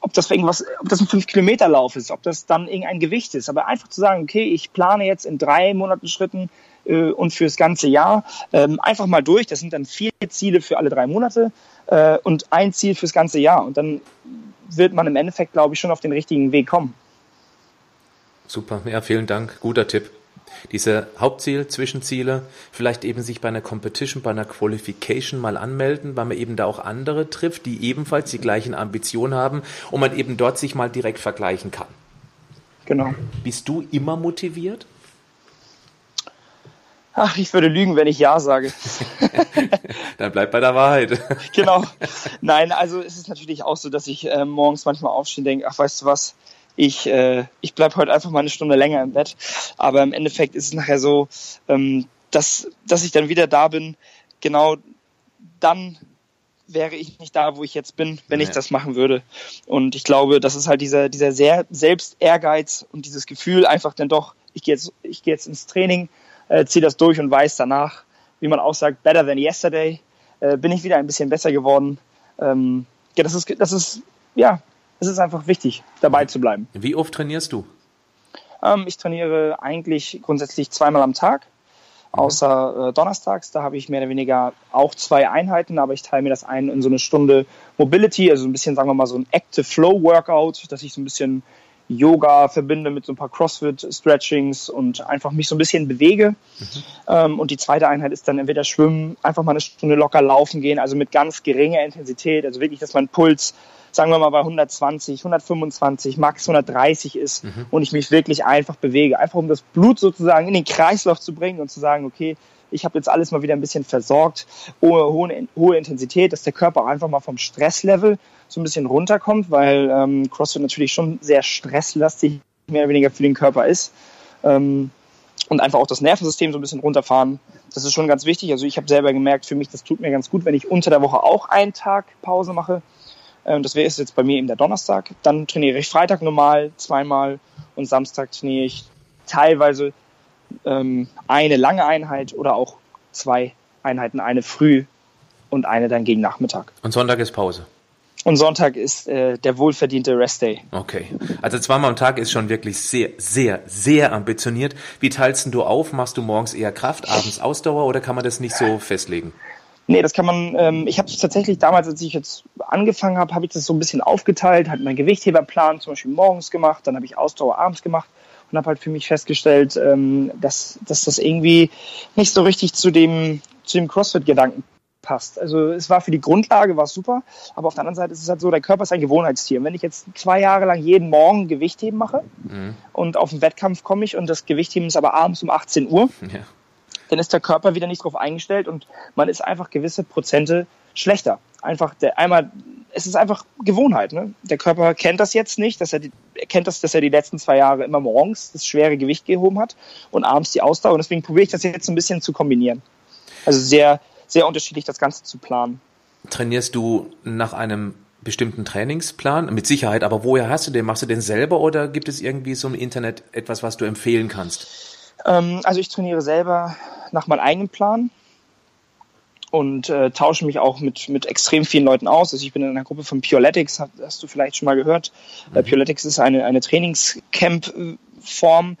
ob das irgendwas, ob das ein 5-Kilometer-Lauf ist, ob das dann irgendein Gewicht ist. Aber einfach zu sagen, okay, ich plane jetzt in drei Monaten Schritten äh, und fürs ganze Jahr ähm, einfach mal durch. Das sind dann vier Ziele für alle drei Monate äh, und ein Ziel fürs ganze Jahr. Und dann wird man im Endeffekt, glaube ich, schon auf den richtigen Weg kommen. Super, ja, vielen Dank. Guter Tipp. Diese Hauptziel, Zwischenziele, vielleicht eben sich bei einer Competition, bei einer Qualification mal anmelden, weil man eben da auch andere trifft, die ebenfalls die gleichen Ambitionen haben und man eben dort sich mal direkt vergleichen kann. Genau. Bist du immer motiviert? Ach, ich würde lügen, wenn ich Ja sage. Dann bleibt bei der Wahrheit. genau. Nein, also es ist natürlich auch so, dass ich äh, morgens manchmal aufstehe und denke, ach, weißt du was, ich, äh, ich bleibe heute einfach mal eine Stunde länger im Bett. Aber im Endeffekt ist es nachher so, ähm, dass, dass ich dann wieder da bin. Genau dann wäre ich nicht da, wo ich jetzt bin, wenn ja. ich das machen würde. Und ich glaube, das ist halt dieser, dieser sehr Selbst-Ehrgeiz und dieses Gefühl einfach dann doch, ich gehe jetzt, ich gehe jetzt ins Training, äh, ziehe das durch und weiß danach, wie man auch sagt, better than yesterday, äh, bin ich wieder ein bisschen besser geworden. Ähm, ja, das ist, das ist, ja, es ist einfach wichtig, dabei zu bleiben. Wie oft trainierst du? Ähm, ich trainiere eigentlich grundsätzlich zweimal am Tag, mhm. außer äh, donnerstags. Da habe ich mehr oder weniger auch zwei Einheiten, aber ich teile mir das ein in so eine Stunde Mobility, also ein bisschen, sagen wir mal, so ein Active Flow Workout, dass ich so ein bisschen Yoga verbinde mit so ein paar CrossFit-Stretchings und einfach mich so ein bisschen bewege. Mhm. Und die zweite Einheit ist dann entweder Schwimmen, einfach mal eine Stunde locker laufen gehen, also mit ganz geringer Intensität, also wirklich, dass mein Puls sagen wir mal bei 120, 125, max 130 ist mhm. und ich mich wirklich einfach bewege. Einfach um das Blut sozusagen in den Kreislauf zu bringen und zu sagen, okay, ich habe jetzt alles mal wieder ein bisschen versorgt, hohe, hohe, hohe Intensität, dass der Körper einfach mal vom Stresslevel so ein bisschen runterkommt, weil ähm, CrossFit natürlich schon sehr stresslastig mehr oder weniger für den Körper ist. Ähm, und einfach auch das Nervensystem so ein bisschen runterfahren. Das ist schon ganz wichtig. Also ich habe selber gemerkt, für mich, das tut mir ganz gut, wenn ich unter der Woche auch einen Tag Pause mache. Ähm, das wäre jetzt bei mir eben der Donnerstag. Dann trainiere ich Freitag normal zweimal und Samstag trainiere ich teilweise ähm, eine lange Einheit oder auch zwei Einheiten, eine früh und eine dann gegen Nachmittag. Und Sonntag ist Pause. Und Sonntag ist äh, der wohlverdiente Restday. Okay. Also zweimal am Tag ist schon wirklich sehr, sehr, sehr ambitioniert. Wie teilst du auf? Machst du morgens eher Kraft, abends Ausdauer oder kann man das nicht so festlegen? Nee, das kann man, ähm, ich habe es tatsächlich damals, als ich jetzt angefangen habe, habe ich das so ein bisschen aufgeteilt, halt meinen Gewichtheberplan zum Beispiel morgens gemacht, dann habe ich Ausdauer abends gemacht und habe halt für mich festgestellt, ähm, dass, dass das irgendwie nicht so richtig zu dem, zu dem CrossFit-Gedanken passt. Also es war für die Grundlage, war super, aber auf der anderen Seite ist es halt so, der Körper ist ein Gewohnheitstier. Und wenn ich jetzt zwei Jahre lang jeden Morgen Gewichtheben mache mhm. und auf den Wettkampf komme ich und das Gewichtheben ist aber abends um 18 Uhr, ja dann ist der Körper wieder nicht darauf eingestellt und man ist einfach gewisse Prozente schlechter. Einfach der einmal, es ist einfach Gewohnheit. Ne? Der Körper kennt das jetzt nicht, dass er, die, er kennt das, dass er die letzten zwei Jahre immer morgens das schwere Gewicht gehoben hat und abends die Ausdauer. Und deswegen probiere ich das jetzt ein bisschen zu kombinieren. Also sehr, sehr unterschiedlich das Ganze zu planen. Trainierst du nach einem bestimmten Trainingsplan? Mit Sicherheit, aber woher hast du den? Machst du den selber oder gibt es irgendwie so im Internet etwas, was du empfehlen kannst? Ähm, also ich trainiere selber nach meinem eigenen Plan und äh, tausche mich auch mit, mit extrem vielen Leuten aus. Also ich bin in einer Gruppe von Pioletics, hast, hast du vielleicht schon mal gehört. Mhm. Pioletics ist eine, eine Trainingscamp-Form,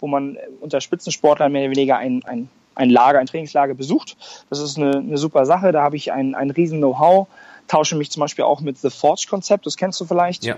wo man unter Spitzensportlern mehr oder weniger ein, ein, ein Lager, ein Trainingslager besucht. Das ist eine, eine super Sache, da habe ich ein, ein riesen Know-how, tausche mich zum Beispiel auch mit The Forge-Konzept, das kennst du vielleicht. Ja.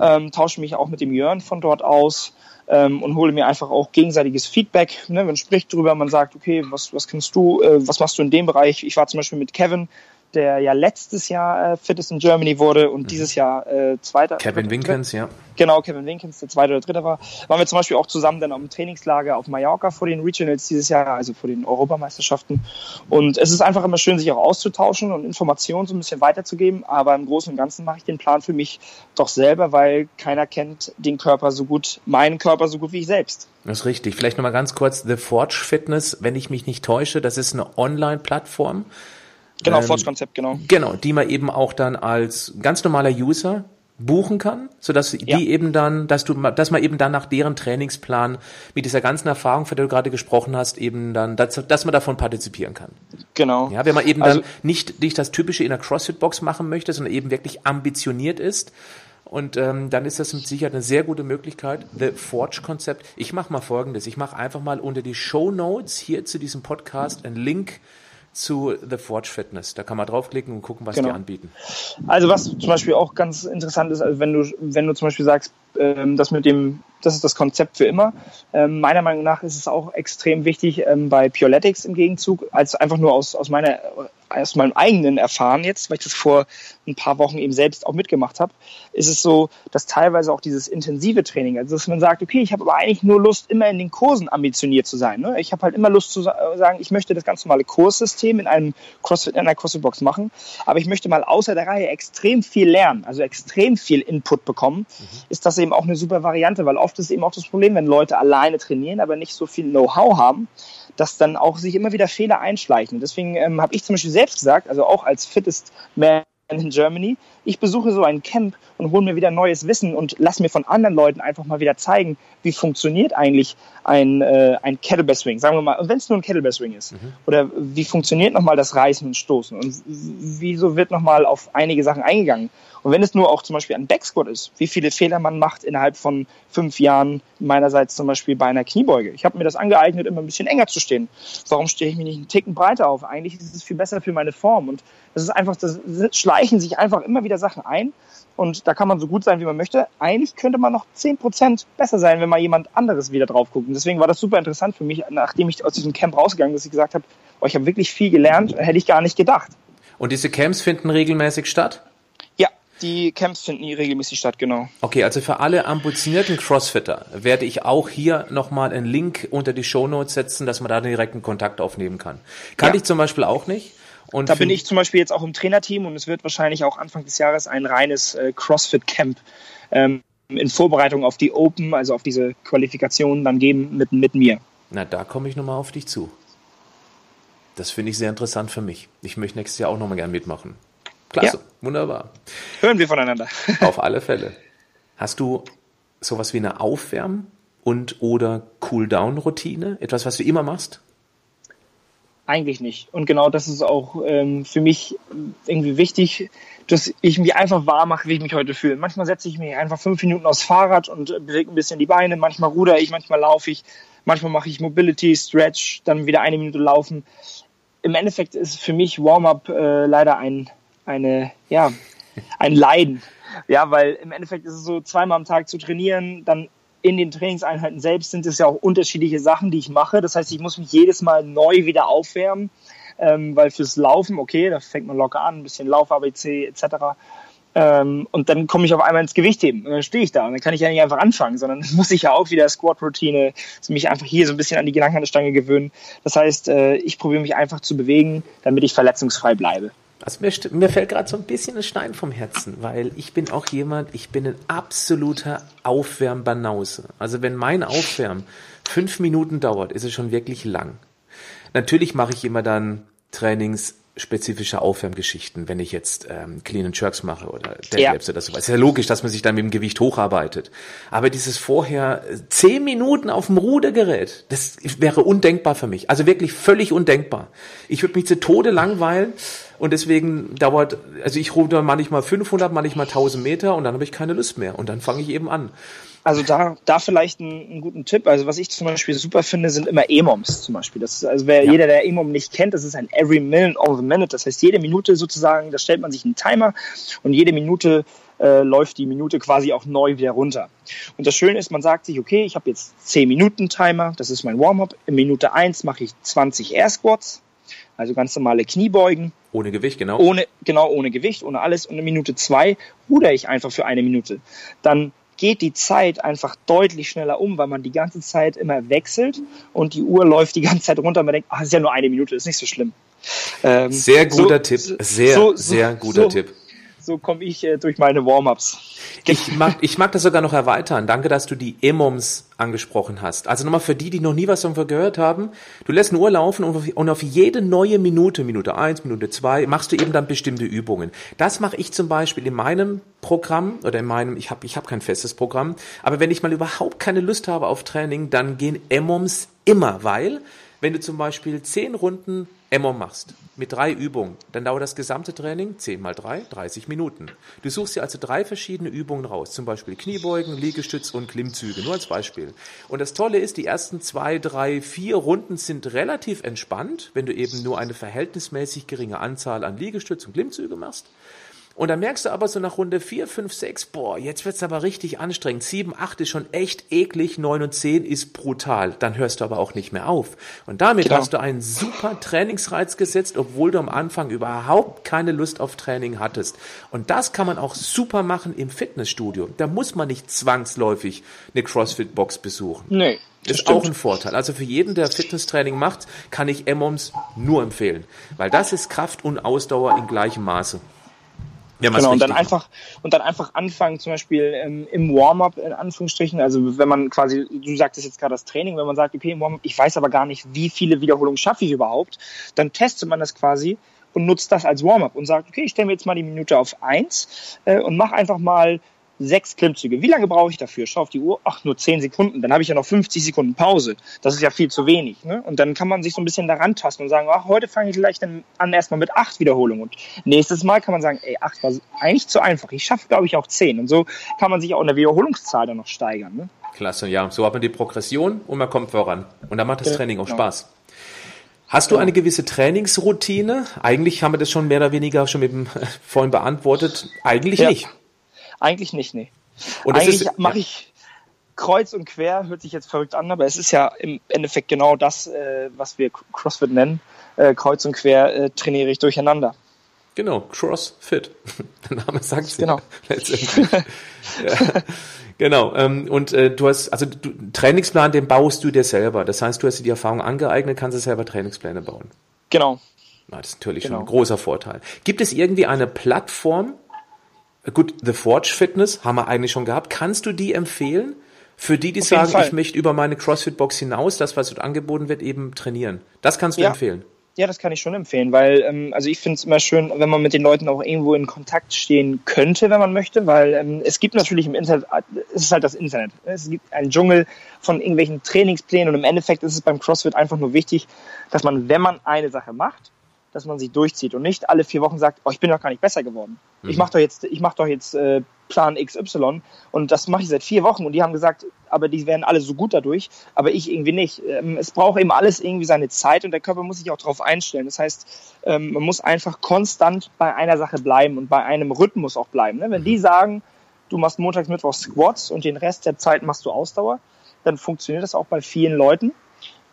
Ähm, tausche mich auch mit dem Jörn von dort aus ähm, und hole mir einfach auch gegenseitiges Feedback. Ne? Man spricht drüber, man sagt, okay, was, was kannst du, äh, was machst du in dem Bereich? Ich war zum Beispiel mit Kevin, der ja letztes Jahr äh, Fittest in Germany wurde und mhm. dieses Jahr äh, Zweiter. Kevin Winkens, ja. Genau, Kevin Winkens, der Zweite oder Dritte war. Waren wir zum Beispiel auch zusammen dann dem Trainingslager auf Mallorca vor den Regionals dieses Jahr, also vor den Europameisterschaften. Und es ist einfach immer schön, sich auch auszutauschen und Informationen so ein bisschen weiterzugeben. Aber im Großen und Ganzen mache ich den Plan für mich doch selber, weil keiner kennt den Körper so gut, meinen Körper so gut wie ich selbst. Das ist richtig. Vielleicht nochmal ganz kurz, The Forge Fitness, wenn ich mich nicht täusche, das ist eine Online-Plattform Genau, ähm, Forge-Konzept, genau. Genau, die man eben auch dann als ganz normaler User buchen kann, so dass ja. die eben dann, dass du, dass man eben dann nach deren Trainingsplan mit dieser ganzen Erfahrung, von der du gerade gesprochen hast, eben dann, dass, dass man davon partizipieren kann. Genau. Ja, wenn man eben also, dann nicht, nicht das typische in der CrossFit-Box machen möchte, sondern eben wirklich ambitioniert ist. Und ähm, dann ist das mit Sicherheit eine sehr gute Möglichkeit. The Forge-Konzept. Ich mache mal Folgendes. Ich mache einfach mal unter die Show Notes hier zu diesem Podcast einen Link zu The Forge Fitness. Da kann man draufklicken und gucken, was genau. die anbieten. Also was zum Beispiel auch ganz interessant ist, also wenn du, wenn du zum Beispiel sagst, ähm, das mit dem, das ist das Konzept für immer. Ähm, meiner Meinung nach ist es auch extrem wichtig ähm, bei Pioletics im Gegenzug, als einfach nur aus, aus meiner aus meinem eigenen Erfahren jetzt, weil ich das vor ein paar Wochen eben selbst auch mitgemacht habe, ist es so, dass teilweise auch dieses intensive Training, also dass man sagt, okay, ich habe aber eigentlich nur Lust, immer in den Kursen ambitioniert zu sein. Ne? Ich habe halt immer Lust zu sagen, ich möchte das ganz normale Kurssystem in einem CrossFit, in einer CrossFit-Box machen, aber ich möchte mal außer der Reihe extrem viel lernen, also extrem viel Input bekommen, mhm. ist das eben auch eine super Variante, weil oft ist eben auch das Problem, wenn Leute alleine trainieren, aber nicht so viel Know-how haben, dass dann auch sich immer wieder Fehler einschleichen. Deswegen ähm, habe ich zum Beispiel selbst gesagt, also auch als Fittest Man in Germany, ich besuche so ein Camp und hole mir wieder neues Wissen und lass mir von anderen Leuten einfach mal wieder zeigen, wie funktioniert eigentlich ein, äh, ein Kettlebell Swing, sagen wir mal, wenn es nur ein Kettlebell Swing ist. Mhm. Oder wie funktioniert nochmal das Reißen und Stoßen und wieso wird nochmal auf einige Sachen eingegangen. Und wenn es nur auch zum Beispiel ein Backsquat ist, wie viele Fehler man macht innerhalb von fünf Jahren, meinerseits zum Beispiel bei einer Kniebeuge. Ich habe mir das angeeignet, immer ein bisschen enger zu stehen. Warum stehe ich mich nicht einen Ticken breiter auf? Eigentlich ist es viel besser für meine Form. Und das ist einfach, das schleichen sich einfach immer wieder Sachen ein. Und da kann man so gut sein, wie man möchte. Eigentlich könnte man noch zehn Prozent besser sein, wenn mal jemand anderes wieder drauf guckt. Und deswegen war das super interessant für mich, nachdem ich aus diesem Camp rausgegangen bin, dass ich gesagt habe, oh, ich habe wirklich viel gelernt, hätte ich gar nicht gedacht. Und diese Camps finden regelmäßig statt? Die Camps finden regelmäßig statt, genau. Okay, also für alle ambitionierten Crossfitter werde ich auch hier nochmal einen Link unter die Show Notes setzen, dass man da direkten Kontakt aufnehmen kann. Kann ja. ich zum Beispiel auch nicht. Und da bin ich zum Beispiel jetzt auch im Trainerteam und es wird wahrscheinlich auch Anfang des Jahres ein reines äh, CrossFit-Camp ähm, in Vorbereitung auf die Open, also auf diese Qualifikationen dann geben mit, mit mir. Na, da komme ich nochmal auf dich zu. Das finde ich sehr interessant für mich. Ich möchte nächstes Jahr auch nochmal gern mitmachen. Klasse, ja. wunderbar. Hören wir voneinander. Auf alle Fälle. Hast du sowas wie eine Aufwärm- und oder Cool-Down-Routine? Etwas, was du immer machst? Eigentlich nicht. Und genau das ist auch ähm, für mich irgendwie wichtig, dass ich mich einfach wahr mache, wie ich mich heute fühle. Manchmal setze ich mich einfach fünf Minuten aufs Fahrrad und bewege ein bisschen die Beine. Manchmal ruder ich, manchmal laufe ich. Manchmal mache ich Mobility, Stretch, dann wieder eine Minute laufen. Im Endeffekt ist für mich Warm-up äh, leider ein eine, ja, ein Leiden. Ja, weil im Endeffekt ist es so, zweimal am Tag zu trainieren, dann in den Trainingseinheiten selbst sind es ja auch unterschiedliche Sachen, die ich mache. Das heißt, ich muss mich jedes Mal neu wieder aufwärmen, ähm, weil fürs Laufen, okay, da fängt man locker an, ein bisschen Lauf-ABC etc. Ähm, und dann komme ich auf einmal ins Gewichtheben und dann stehe ich da und dann kann ich ja nicht einfach anfangen, sondern muss ich ja auch wieder Squat-Routine, mich einfach hier so ein bisschen an die Gedankenstange gewöhnen. Das heißt, äh, ich probiere mich einfach zu bewegen, damit ich verletzungsfrei bleibe. Also mir, mir fällt gerade so ein bisschen ein Stein vom Herzen, weil ich bin auch jemand, ich bin ein absoluter Aufwärmbanause. Also wenn mein Aufwärmen fünf Minuten dauert, ist es schon wirklich lang. Natürlich mache ich immer dann Trainings spezifische Aufwärmgeschichten, wenn ich jetzt ähm, Clean and Jerks mache oder Deadlifts ja. oder sowas. Ist ja logisch, dass man sich dann mit dem Gewicht hocharbeitet. Aber dieses vorher äh, zehn Minuten auf dem Rudergerät, das wäre undenkbar für mich. Also wirklich völlig undenkbar. Ich würde mich zu Tode langweilen und deswegen dauert, also ich ruder manchmal 500, manchmal 1000 Meter und dann habe ich keine Lust mehr und dann fange ich eben an. Also da, da vielleicht einen, einen, guten Tipp. Also was ich zum Beispiel super finde, sind immer EMOMs zum Beispiel. Das ist, also wer ja. jeder, der EMOM nicht kennt, das ist ein Every Minute of a Minute. Das heißt, jede Minute sozusagen, da stellt man sich einen Timer und jede Minute äh, läuft die Minute quasi auch neu wieder runter. Und das Schöne ist, man sagt sich, okay, ich habe jetzt 10 Minuten Timer, das ist mein Warm-up. In Minute 1 mache ich 20 Air Squats, also ganz normale Kniebeugen. Ohne Gewicht, genau. Ohne, genau, ohne Gewicht, ohne alles. Und in Minute 2 ruder ich einfach für eine Minute. Dann geht die Zeit einfach deutlich schneller um, weil man die ganze Zeit immer wechselt und die Uhr läuft die ganze Zeit runter und man denkt, ach, ist ja nur eine Minute, ist nicht so schlimm. Ähm, sehr guter so, Tipp, sehr, so, sehr guter Tipp so komme ich äh, durch meine Warm-ups. Ich mag, ich mag das sogar noch erweitern. Danke, dass du die EMOMs angesprochen hast. Also nochmal für die, die noch nie was davon gehört haben. Du lässt eine Uhr laufen und auf, und auf jede neue Minute, Minute eins, Minute zwei, machst du eben dann bestimmte Übungen. Das mache ich zum Beispiel in meinem Programm oder in meinem, ich habe ich hab kein festes Programm, aber wenn ich mal überhaupt keine Lust habe auf Training, dann gehen EMOMs immer, weil wenn du zum Beispiel zehn Runden EMOM machst mit drei Übungen, dann dauert das gesamte Training 10 mal 3, 30 Minuten. Du suchst dir also drei verschiedene Übungen raus, zum Beispiel Kniebeugen, Liegestütz und Klimmzüge, nur als Beispiel. Und das Tolle ist, die ersten zwei, drei, vier Runden sind relativ entspannt, wenn du eben nur eine verhältnismäßig geringe Anzahl an Liegestütz und Klimmzüge machst. Und dann merkst du aber so nach Runde 4, 5, 6, boah, jetzt wird's aber richtig anstrengend. 7, 8 ist schon echt eklig, 9 und 10 ist brutal. Dann hörst du aber auch nicht mehr auf. Und damit genau. hast du einen super Trainingsreiz gesetzt, obwohl du am Anfang überhaupt keine Lust auf Training hattest. Und das kann man auch super machen im Fitnessstudio. Da muss man nicht zwangsläufig eine CrossFit-Box besuchen. Nee. Das ist stimmt. auch ein Vorteil. Also für jeden, der Fitnesstraining macht, kann ich EMOMS nur empfehlen. Weil das ist Kraft und Ausdauer in gleichem Maße. Ja, genau, und dann einfach und dann einfach anfangen, zum Beispiel ähm, im Warm-up in Anführungsstrichen, also wenn man quasi, du sagtest jetzt gerade das Training, wenn man sagt, okay, im Warm-up, ich weiß aber gar nicht, wie viele Wiederholungen schaffe ich überhaupt, dann testet man das quasi und nutzt das als Warm-up und sagt, okay, ich stelle mir jetzt mal die Minute auf eins äh, und mache einfach mal sechs Klimmzüge. Wie lange brauche ich dafür? Schau auf die Uhr, ach, nur zehn Sekunden. Dann habe ich ja noch 50 Sekunden Pause. Das ist ja viel zu wenig. Ne? Und dann kann man sich so ein bisschen daran tasten und sagen, ach, heute fange ich vielleicht dann an erstmal mit acht Wiederholungen. Und nächstes Mal kann man sagen, ey, acht war eigentlich zu einfach. Ich schaffe, glaube ich, auch zehn. Und so kann man sich auch in der Wiederholungszahl dann noch steigern. Ne? Klasse, ja. So hat man die Progression und man kommt voran. Und dann macht das Training auch genau. Spaß. Hast du eine gewisse Trainingsroutine? Eigentlich haben wir das schon mehr oder weniger schon mit dem vorhin beantwortet. Eigentlich ja. nicht. Eigentlich nicht, nee. Und Eigentlich mache ich kreuz und quer, hört sich jetzt verrückt an, aber es ist ja im Endeffekt genau das, äh, was wir CrossFit nennen. Äh, kreuz und quer äh, trainiere ich durcheinander. Genau, CrossFit. Der Name sagt es genau. letztendlich. ja. Genau. Ähm, und äh, du hast, also du, Trainingsplan, den baust du dir selber. Das heißt, du hast dir die Erfahrung angeeignet, kannst du selber Trainingspläne bauen. Genau. Na, das ist natürlich genau. schon ein großer Vorteil. Gibt es irgendwie eine Plattform, Gut, The Forge Fitness haben wir eigentlich schon gehabt. Kannst du die empfehlen? Für die, die Auf sagen, ich möchte über meine CrossFit-Box hinaus, das, was dort angeboten wird, eben trainieren. Das kannst du ja. empfehlen. Ja, das kann ich schon empfehlen, weil ähm, also ich finde es immer schön, wenn man mit den Leuten auch irgendwo in Kontakt stehen könnte, wenn man möchte, weil ähm, es gibt natürlich im Internet, es ist halt das Internet. Es gibt einen Dschungel von irgendwelchen Trainingsplänen und im Endeffekt ist es beim CrossFit einfach nur wichtig, dass man, wenn man eine Sache macht, dass man sie durchzieht und nicht alle vier Wochen sagt, oh, ich bin doch gar nicht besser geworden. Mhm. Ich mache doch jetzt, ich mache doch jetzt äh, Plan XY und das mache ich seit vier Wochen und die haben gesagt, aber die werden alle so gut dadurch, aber ich irgendwie nicht. Ähm, es braucht eben alles irgendwie seine Zeit und der Körper muss sich auch darauf einstellen. Das heißt, ähm, man muss einfach konstant bei einer Sache bleiben und bei einem Rhythmus auch bleiben. Ne? Wenn mhm. die sagen, du machst montags, mittwochs Squats und den Rest der Zeit machst du Ausdauer, dann funktioniert das auch bei vielen Leuten.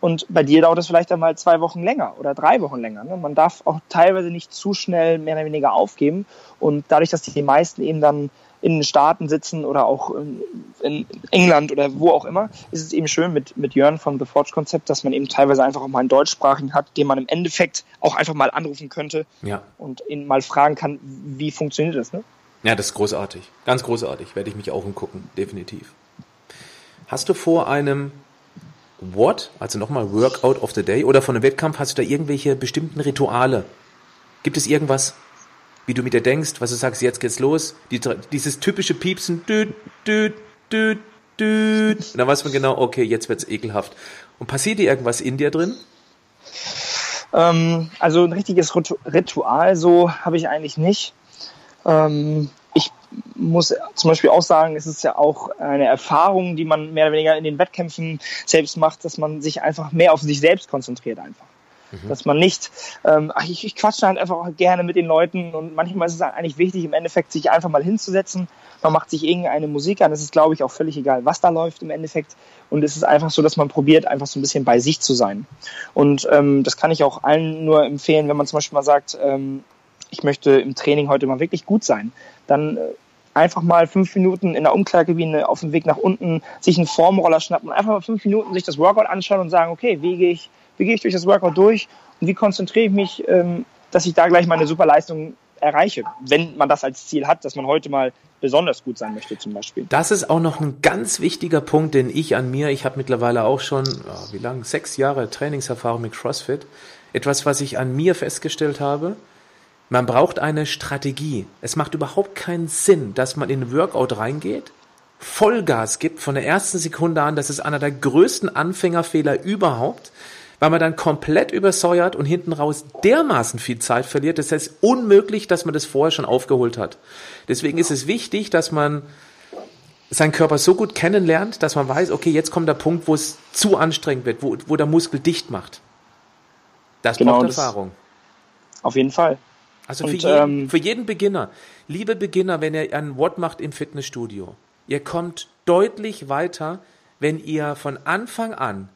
Und bei dir dauert es vielleicht einmal zwei Wochen länger oder drei Wochen länger. Ne? Man darf auch teilweise nicht zu schnell mehr oder weniger aufgeben. Und dadurch, dass die meisten eben dann in den Staaten sitzen oder auch in England oder wo auch immer, ist es eben schön mit, mit Jörn vom The Forge Konzept, dass man eben teilweise einfach auch mal einen deutschsprachigen hat, den man im Endeffekt auch einfach mal anrufen könnte ja. und ihn mal fragen kann, wie funktioniert das. Ne? Ja, das ist großartig. Ganz großartig. Werde ich mich auch umgucken, definitiv. Hast du vor einem What, also nochmal Workout of the Day oder von einem Wettkampf, hast du da irgendwelche bestimmten Rituale? Gibt es irgendwas, wie du mit dir denkst, was du sagst, jetzt geht's los? Die, dieses typische Piepsen, düt, düt, düt, düt. Und dann weiß man genau, okay, jetzt wird's ekelhaft. Und passiert dir irgendwas in dir drin? Ähm, also ein richtiges Ritual so habe ich eigentlich nicht. Ähm, muss zum Beispiel auch sagen, es ist ja auch eine Erfahrung, die man mehr oder weniger in den Wettkämpfen selbst macht, dass man sich einfach mehr auf sich selbst konzentriert einfach. Mhm. Dass man nicht, ähm, ach, ich, ich quatsche halt einfach auch gerne mit den Leuten und manchmal ist es eigentlich wichtig, im Endeffekt sich einfach mal hinzusetzen. Man macht sich irgendeine Musik an. Es ist, glaube ich, auch völlig egal, was da läuft im Endeffekt. Und es ist einfach so, dass man probiert, einfach so ein bisschen bei sich zu sein. Und ähm, das kann ich auch allen nur empfehlen, wenn man zum Beispiel mal sagt, ähm, ich möchte im Training heute mal wirklich gut sein. Dann äh, einfach mal fünf Minuten in der Umkleidekabine auf dem Weg nach unten sich einen Formroller schnappen und einfach mal fünf Minuten sich das Workout anschauen und sagen, okay, wie gehe ich, wie gehe ich durch das Workout durch und wie konzentriere ich mich, ähm, dass ich da gleich meine super Leistung erreiche, wenn man das als Ziel hat, dass man heute mal besonders gut sein möchte zum Beispiel. Das ist auch noch ein ganz wichtiger Punkt, den ich an mir, ich habe mittlerweile auch schon, oh, wie lange, sechs Jahre Trainingserfahrung mit CrossFit, etwas, was ich an mir festgestellt habe, man braucht eine Strategie. Es macht überhaupt keinen Sinn, dass man in ein Workout reingeht, Vollgas gibt von der ersten Sekunde an. Das ist einer der größten Anfängerfehler überhaupt, weil man dann komplett übersäuert und hinten raus dermaßen viel Zeit verliert. Das heißt unmöglich, dass man das vorher schon aufgeholt hat. Deswegen ist es wichtig, dass man seinen Körper so gut kennenlernt, dass man weiß, okay, jetzt kommt der Punkt, wo es zu anstrengend wird, wo, wo der Muskel dicht macht. Das genau, braucht Erfahrung. Auf jeden Fall. Also für, jeden, ähm, für jeden Beginner, liebe Beginner, wenn ihr ein What macht im Fitnessstudio, ihr kommt deutlich weiter, wenn ihr von Anfang an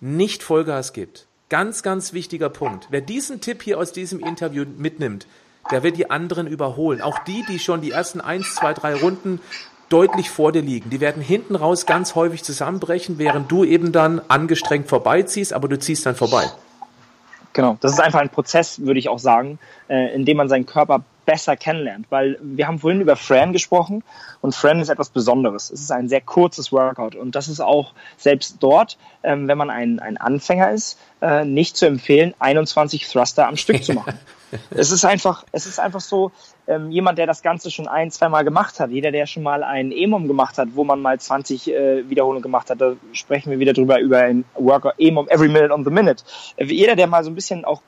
nicht Vollgas gibt. Ganz, ganz wichtiger Punkt. Wer diesen Tipp hier aus diesem Interview mitnimmt, der wird die anderen überholen. Auch die, die schon die ersten eins, zwei, drei Runden deutlich vor dir liegen. Die werden hinten raus ganz häufig zusammenbrechen, während du eben dann angestrengt vorbeiziehst, aber du ziehst dann vorbei. Genau, das ist einfach ein Prozess, würde ich auch sagen, äh, in dem man seinen Körper besser kennenlernt. Weil wir haben vorhin über Fran gesprochen und Fran ist etwas Besonderes. Es ist ein sehr kurzes Workout und das ist auch selbst dort, ähm, wenn man ein, ein Anfänger ist, äh, nicht zu empfehlen, 21 Thruster am Stück zu machen. es ist einfach, es ist einfach so, ähm, jemand, der das Ganze schon ein, zwei Mal gemacht hat, jeder, der schon mal ein EMOM gemacht hat, wo man mal 20 äh, Wiederholungen gemacht hat, da sprechen wir wieder drüber, über ein Worker EMOM every minute on the minute. Äh, jeder, der mal so ein bisschen auch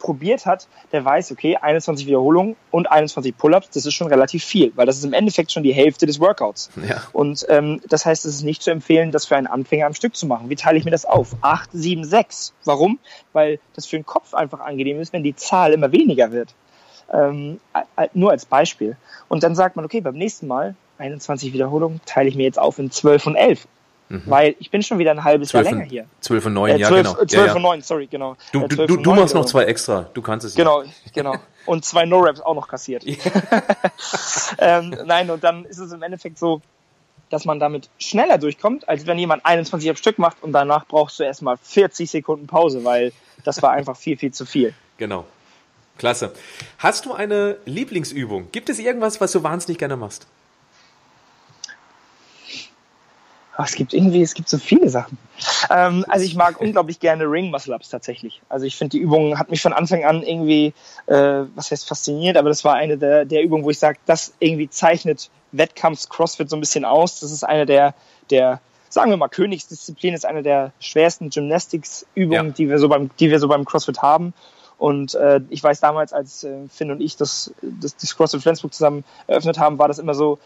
probiert hat, der weiß, okay, 21 Wiederholungen und 21 Pull-ups, das ist schon relativ viel, weil das ist im Endeffekt schon die Hälfte des Workouts. Ja. Und ähm, das heißt, es ist nicht zu empfehlen, das für einen Anfänger am Stück zu machen. Wie teile ich mir das auf? 8, 7, 6. Warum? Weil das für den Kopf einfach angenehm ist, wenn die Zahl immer weniger wird. Ähm, nur als Beispiel. Und dann sagt man, okay, beim nächsten Mal 21 Wiederholungen teile ich mir jetzt auf in 12 und 11. Mhm. Weil ich bin schon wieder ein halbes Jahr länger hier. 12 und 9, äh, 12, ja genau. 12 ja, ja. und 9, sorry, genau. Du, äh, du, du, du machst noch zwei extra, du kannst es Genau, ja. genau. Und zwei No-Raps auch noch kassiert. ähm, nein, und dann ist es im Endeffekt so, dass man damit schneller durchkommt, als wenn jemand 21 am Stück macht und danach brauchst du erstmal 40 Sekunden Pause, weil das war einfach viel, viel zu viel. Genau. Klasse. Hast du eine Lieblingsübung? Gibt es irgendwas, was du wahnsinnig gerne machst? Ach, es gibt irgendwie, es gibt so viele Sachen. Ähm, also ich mag unglaublich gerne Ring Muscle Ups tatsächlich. Also ich finde die Übung hat mich von Anfang an irgendwie, äh, was heißt fasziniert, aber das war eine der, der Übungen, wo ich sage, das irgendwie zeichnet Wettkampfs CrossFit so ein bisschen aus. Das ist eine der, der sagen wir mal, Königsdisziplin ist eine der schwersten Gymnastics-Übungen, ja. die wir so beim, die wir so beim CrossFit haben. Und äh, ich weiß damals, als äh, Finn und ich das, das, das CrossFit Flensburg zusammen eröffnet haben, war das immer so,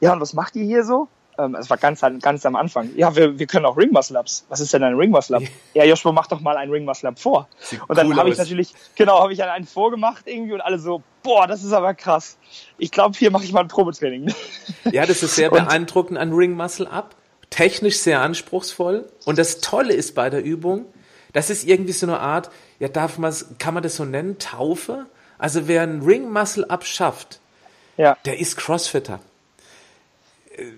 ja, und was macht ihr hier so? Ähm, es war ganz, ganz am Anfang. Ja, wir, wir können auch Ring Muscle Ups. Was ist denn ein Ring Muscle Up? ja, Joshua, mach doch mal ein Ring Muscle Up vor. Sieht und dann cool habe ich natürlich, genau, habe ich einen vorgemacht irgendwie und alle so, boah, das ist aber krass. Ich glaube, hier mache ich mal ein Probetraining. ja, das ist sehr beeindruckend an Ring Muscle Up. Technisch sehr anspruchsvoll. Und das Tolle ist bei der Übung, das ist irgendwie so eine Art, ja, darf man, kann man das so nennen, Taufe? Also wer ein Ring Muscle Up schafft, ja. der ist Crossfitter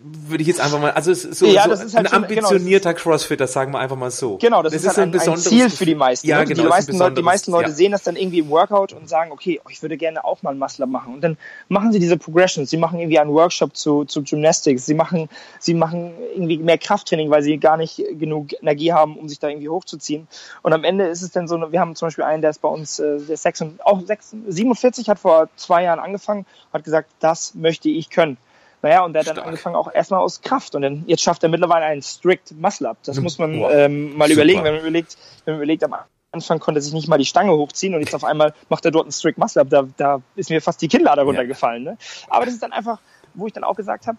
würde ich jetzt einfach mal, also so, ja, so halt ein schon, genau, ambitionierter genau, Crossfitter, sagen wir einfach mal so. Genau, das, das ist, halt ein, ein, Ziel für die meisten. Ja, genau, die, meisten Leute, die meisten Leute ja. sehen das dann irgendwie im Workout und sagen, okay, oh, ich würde gerne auch mal ein Muscle machen. Und dann machen sie diese Progressions, sie machen irgendwie einen Workshop zu, zu Gymnastics, sie machen, sie machen irgendwie mehr Krafttraining, weil sie gar nicht genug Energie haben, um sich da irgendwie hochzuziehen. Und am Ende ist es dann so, wir haben zum Beispiel einen, der ist bei uns, äh, der ist 6, auch 6, 47, hat vor zwei Jahren angefangen, hat gesagt, das möchte ich können. Naja, und der hat dann angefangen auch erstmal aus Kraft und dann jetzt schafft er mittlerweile einen strict Muscle-Up. Das muss man ähm, mal Super. überlegen, wenn man überlegt, wenn man überlegt, am Anfang konnte er sich nicht mal die Stange hochziehen und jetzt auf einmal macht er dort einen strict Muscle-Up. Da, da ist mir fast die Kinnlade runtergefallen. Ne? Aber das ist dann einfach, wo ich dann auch gesagt habe,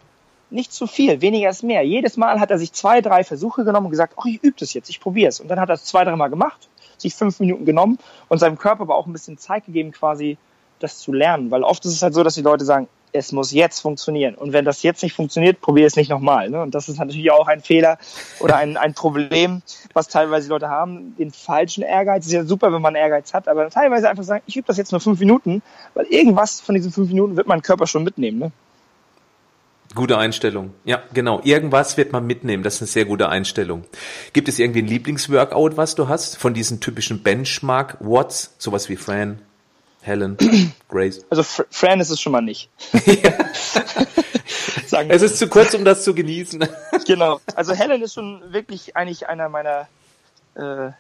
nicht zu viel, weniger ist mehr. Jedes Mal hat er sich zwei, drei Versuche genommen und gesagt, ach, ich übe das jetzt, ich probiere es. Und dann hat er es zwei, dreimal gemacht, sich fünf Minuten genommen und seinem Körper aber auch ein bisschen Zeit gegeben, quasi das zu lernen. Weil oft ist es halt so, dass die Leute sagen, es muss jetzt funktionieren. Und wenn das jetzt nicht funktioniert, probiere es nicht nochmal. Ne? Und das ist natürlich auch ein Fehler oder ein, ein Problem, was teilweise Leute haben, den falschen Ehrgeiz. Ist ja super, wenn man Ehrgeiz hat, aber teilweise einfach sagen, ich übe das jetzt nur fünf Minuten, weil irgendwas von diesen fünf Minuten wird mein Körper schon mitnehmen. Ne? Gute Einstellung. Ja, genau. Irgendwas wird man mitnehmen. Das ist eine sehr gute Einstellung. Gibt es irgendwie ein Lieblingsworkout, was du hast? Von diesen typischen Benchmark-Watts? Sowas wie Fran, Helen, Grace? Also Fran ist es schon mal nicht. es ist zu kurz, um das zu genießen. genau. Also Helen ist schon wirklich eigentlich einer meiner äh,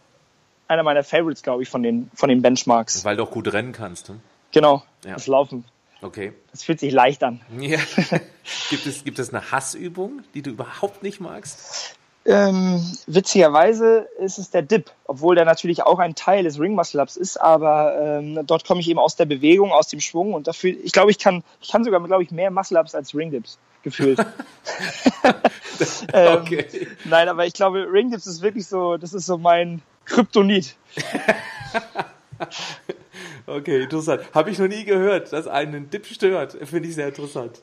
einer meiner Favorites, glaube ich, von den von den Benchmarks. Weil du auch gut rennen kannst. Hm? Genau. Ja. Das Laufen. Okay. Das fühlt sich leicht an. Ja. gibt, es, gibt es eine Hassübung, die du überhaupt nicht magst? Ähm, witzigerweise ist es der Dip, obwohl der natürlich auch ein Teil des Ring Muscle Ups ist, aber ähm, dort komme ich eben aus der Bewegung, aus dem Schwung und dafür, ich glaube, ich kann, ich kann sogar, glaube ich, mehr Muscle Ups als Ring Dips gefühlt. ähm, okay. Nein, aber ich glaube, Ring Dips ist wirklich so, das ist so mein Kryptonit. Okay, interessant. Habe ich noch nie gehört, dass einen Dip stört. Finde ich sehr interessant.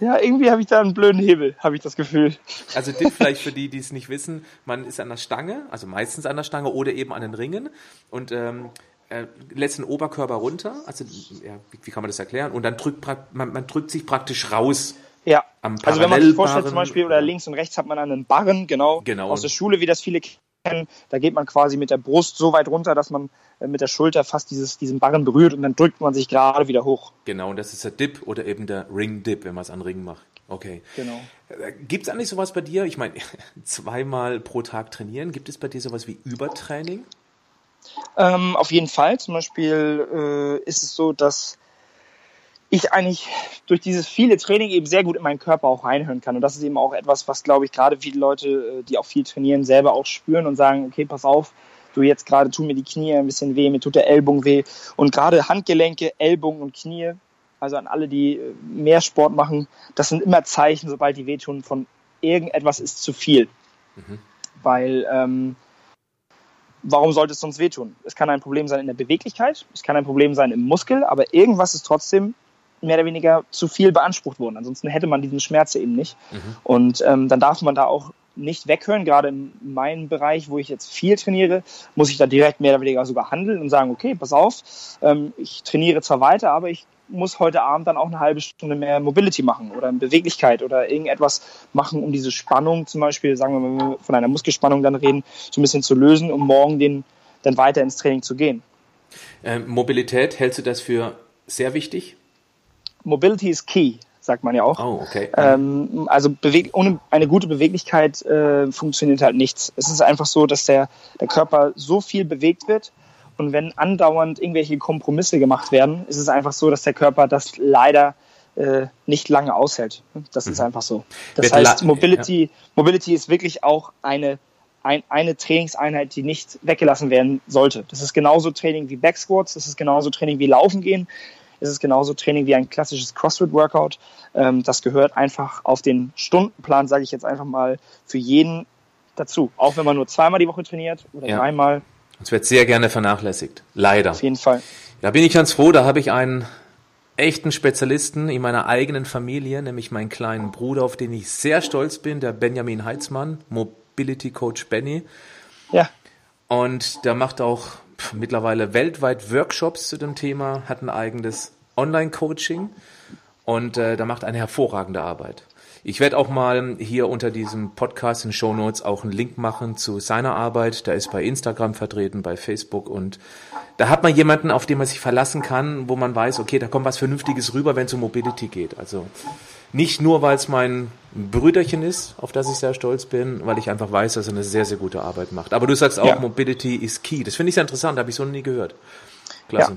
Ja, irgendwie habe ich da einen blöden Hebel, habe ich das Gefühl. Also Dip vielleicht für die, die es nicht wissen, man ist an der Stange, also meistens an der Stange oder eben an den Ringen und ähm, äh, lässt den Oberkörper runter, also ja, wie, wie, kann man das erklären? Und dann drückt man, man drückt sich praktisch raus. Ja, also wenn man sich vorstellt zum Beispiel, oder links und rechts hat man einen Barren, genau, genau. aus der Schule, wie das viele. Da geht man quasi mit der Brust so weit runter, dass man äh, mit der Schulter fast dieses, diesen Barren berührt und dann drückt man sich gerade wieder hoch. Genau, und das ist der Dip oder eben der Ring Dip, wenn man es an Ringen macht. Okay. Genau. Äh, gibt es eigentlich sowas bei dir? Ich meine, zweimal pro Tag trainieren. Gibt es bei dir sowas wie Übertraining? Ähm, auf jeden Fall. Zum Beispiel äh, ist es so, dass ich eigentlich durch dieses viele Training eben sehr gut in meinen Körper auch reinhören kann. Und das ist eben auch etwas, was, glaube ich, gerade viele Leute, äh, die auch viel trainieren, selber auch spüren und sagen, okay, pass auf, du jetzt gerade tun mir die Knie ein bisschen weh, mir tut der Ellbogen weh. Und gerade Handgelenke, Ellbogen und Knie, also an alle, die äh, mehr Sport machen, das sind immer Zeichen, sobald die wehtun, von irgendetwas ist zu viel. Mhm. Weil, ähm, warum sollte es sonst wehtun? Es kann ein Problem sein in der Beweglichkeit, es kann ein Problem sein im Muskel, aber irgendwas ist trotzdem mehr oder weniger zu viel beansprucht worden. Ansonsten hätte man diesen Schmerz eben nicht. Mhm. Und ähm, dann darf man da auch nicht weghören. Gerade in meinem Bereich, wo ich jetzt viel trainiere, muss ich da direkt mehr oder weniger sogar handeln und sagen, okay, pass auf, ähm, ich trainiere zwar weiter, aber ich muss heute Abend dann auch eine halbe Stunde mehr Mobility machen oder Beweglichkeit oder irgendetwas machen, um diese Spannung zum Beispiel, sagen wir mal, wenn wir von einer Muskelspannung dann reden, so ein bisschen zu lösen, um morgen den, dann weiter ins Training zu gehen. Ähm, Mobilität, hältst du das für sehr wichtig? Mobility is key, sagt man ja auch. Oh, okay. Ähm, also ohne eine gute Beweglichkeit äh, funktioniert halt nichts. Es ist einfach so, dass der, der Körper so viel bewegt wird und wenn andauernd irgendwelche Kompromisse gemacht werden, ist es einfach so, dass der Körper das leider äh, nicht lange aushält. Das mhm. ist einfach so. Das Wird heißt, Mobility, ja. Mobility ist wirklich auch eine ein, eine Trainingseinheit, die nicht weggelassen werden sollte. Das ist genauso Training wie Backsquats, das ist genauso Training wie Laufen gehen ist es genauso Training wie ein klassisches CrossFit-Workout. Ähm, das gehört einfach auf den Stundenplan, sage ich jetzt einfach mal, für jeden dazu. Auch wenn man nur zweimal die Woche trainiert oder ja. dreimal. Es wird sehr gerne vernachlässigt. Leider. Auf jeden Fall. Da bin ich ganz froh, da habe ich einen echten Spezialisten in meiner eigenen Familie, nämlich meinen kleinen Bruder, auf den ich sehr stolz bin, der Benjamin Heitzmann, Mobility Coach Benny. Ja. Und der macht auch mittlerweile weltweit Workshops zu dem Thema, hat ein eigenes Online-Coaching und äh, da macht eine hervorragende Arbeit. Ich werde auch mal hier unter diesem Podcast in Show Notes auch einen Link machen zu seiner Arbeit. Der ist bei Instagram vertreten, bei Facebook und da hat man jemanden, auf den man sich verlassen kann, wo man weiß, okay, da kommt was Vernünftiges rüber, wenn es um Mobility geht. Also nicht nur, weil es mein Brüderchen ist, auf das ich sehr stolz bin, weil ich einfach weiß, dass er eine sehr, sehr gute Arbeit macht. Aber du sagst auch, ja. Mobility is key. Das finde ich sehr interessant, habe ich so noch nie gehört. Klasse. Ja.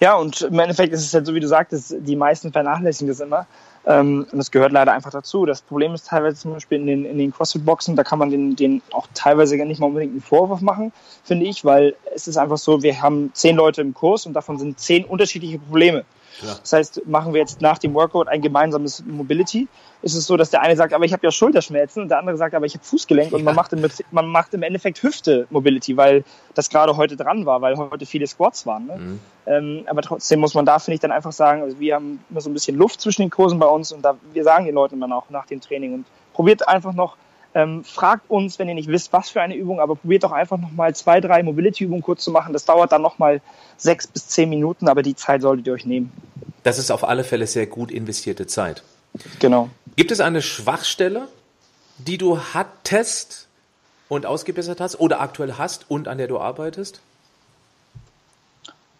Ja, und im Endeffekt ist es halt so, wie du sagtest, die meisten vernachlässigen das immer. Ähm, und das gehört leider einfach dazu. Das Problem ist teilweise zum Beispiel in den, in den CrossFit-Boxen, da kann man den, den auch teilweise gar nicht mal unbedingt einen Vorwurf machen, finde ich, weil es ist einfach so, wir haben zehn Leute im Kurs und davon sind zehn unterschiedliche Probleme. Ja. Das heißt, machen wir jetzt nach dem Workout ein gemeinsames Mobility, ist es so, dass der eine sagt, aber ich habe ja Schulterschmerzen und der andere sagt, aber ich habe Fußgelenk ja. und man macht, im, man macht im Endeffekt Hüfte-Mobility, weil das gerade heute dran war, weil heute viele Squats waren. Ne? Mhm. Ähm, aber trotzdem muss man da, finde ich, dann einfach sagen, also wir haben immer so ein bisschen Luft zwischen den Kursen bei uns und da, wir sagen den Leuten immer auch nach dem Training und probiert einfach noch ähm, fragt uns, wenn ihr nicht wisst, was für eine Übung, aber probiert doch einfach nochmal zwei, drei Mobility-Übungen kurz zu machen. Das dauert dann nochmal sechs bis zehn Minuten, aber die Zeit solltet ihr euch nehmen. Das ist auf alle Fälle sehr gut investierte Zeit. Genau. Gibt es eine Schwachstelle, die du hattest und ausgebessert hast oder aktuell hast und an der du arbeitest?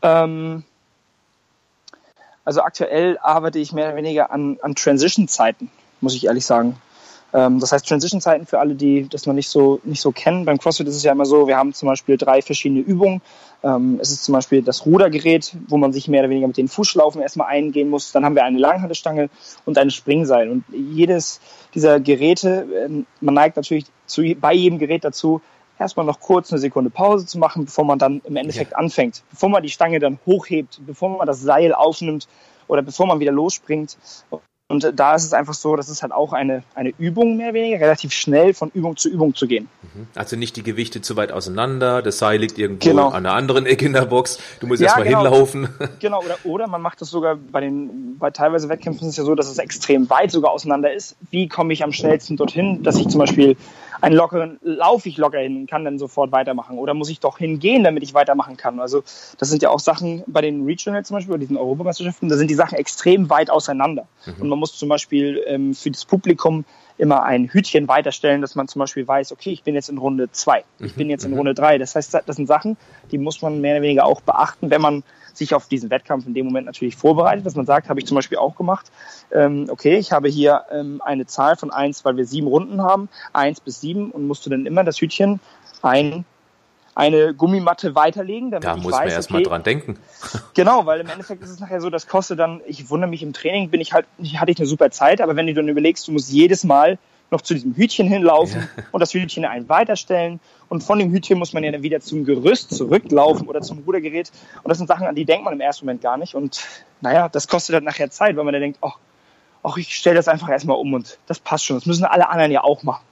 Ähm, also aktuell arbeite ich mehr oder weniger an, an Transition-Zeiten, muss ich ehrlich sagen. Ähm, das heißt, Transition-Zeiten für alle, die das noch nicht so, nicht so kennen. Beim CrossFit ist es ja immer so, wir haben zum Beispiel drei verschiedene Übungen. Ähm, es ist zum Beispiel das Rudergerät, wo man sich mehr oder weniger mit den Fußschlaufen erstmal eingehen muss. Dann haben wir eine Langhantelstange und eine Springseil. Und jedes dieser Geräte, ähm, man neigt natürlich zu, bei jedem Gerät dazu, erstmal noch kurz eine Sekunde Pause zu machen, bevor man dann im Endeffekt ja. anfängt. Bevor man die Stange dann hochhebt, bevor man das Seil aufnimmt oder bevor man wieder losspringt. Und da ist es einfach so, dass es halt auch eine, eine Übung mehr oder weniger, relativ schnell von Übung zu Übung zu gehen. Mhm. Also nicht die Gewichte zu weit auseinander, das Seil liegt irgendwo genau. an einer anderen Ecke in der Box, du musst ja, erstmal genau. hinlaufen. Genau, oder, oder man macht das sogar bei den, bei teilweise Wettkämpfen ist es ja so, dass es extrem weit sogar auseinander ist. Wie komme ich am schnellsten dorthin, dass ich zum Beispiel einen lockeren, laufe ich locker hin und kann dann sofort weitermachen? Oder muss ich doch hingehen, damit ich weitermachen kann? Also das sind ja auch Sachen bei den Regional zum Beispiel, bei diesen Europameisterschaften, da sind die Sachen extrem weit auseinander. Mhm. Und man muss zum Beispiel ähm, für das Publikum immer ein Hütchen weiterstellen, dass man zum Beispiel weiß, okay, ich bin jetzt in Runde zwei, ich bin jetzt in mhm. Runde drei. Das heißt, das sind Sachen, die muss man mehr oder weniger auch beachten, wenn man sich auf diesen Wettkampf in dem Moment natürlich vorbereitet, dass man sagt, habe ich zum Beispiel auch gemacht, ähm, okay, ich habe hier ähm, eine Zahl von eins, weil wir sieben Runden haben, eins bis sieben und musst du dann immer das Hütchen ein eine Gummimatte weiterlegen, damit da ich muss weiß, man erstmal okay, dran denken. Genau, weil im Endeffekt ist es nachher so, das kostet dann, ich wundere mich im Training, bin ich halt, hatte ich eine super Zeit, aber wenn du dann überlegst, du musst jedes Mal noch zu diesem Hütchen hinlaufen ja. und das Hütchen ein weiterstellen. Und von dem Hütchen muss man ja dann wieder zum Gerüst zurücklaufen oder zum Rudergerät. Und das sind Sachen, an die denkt man im ersten Moment gar nicht. Und naja, das kostet dann nachher Zeit, weil man dann denkt, ach, ach ich stelle das einfach erstmal um und das passt schon. Das müssen alle anderen ja auch machen.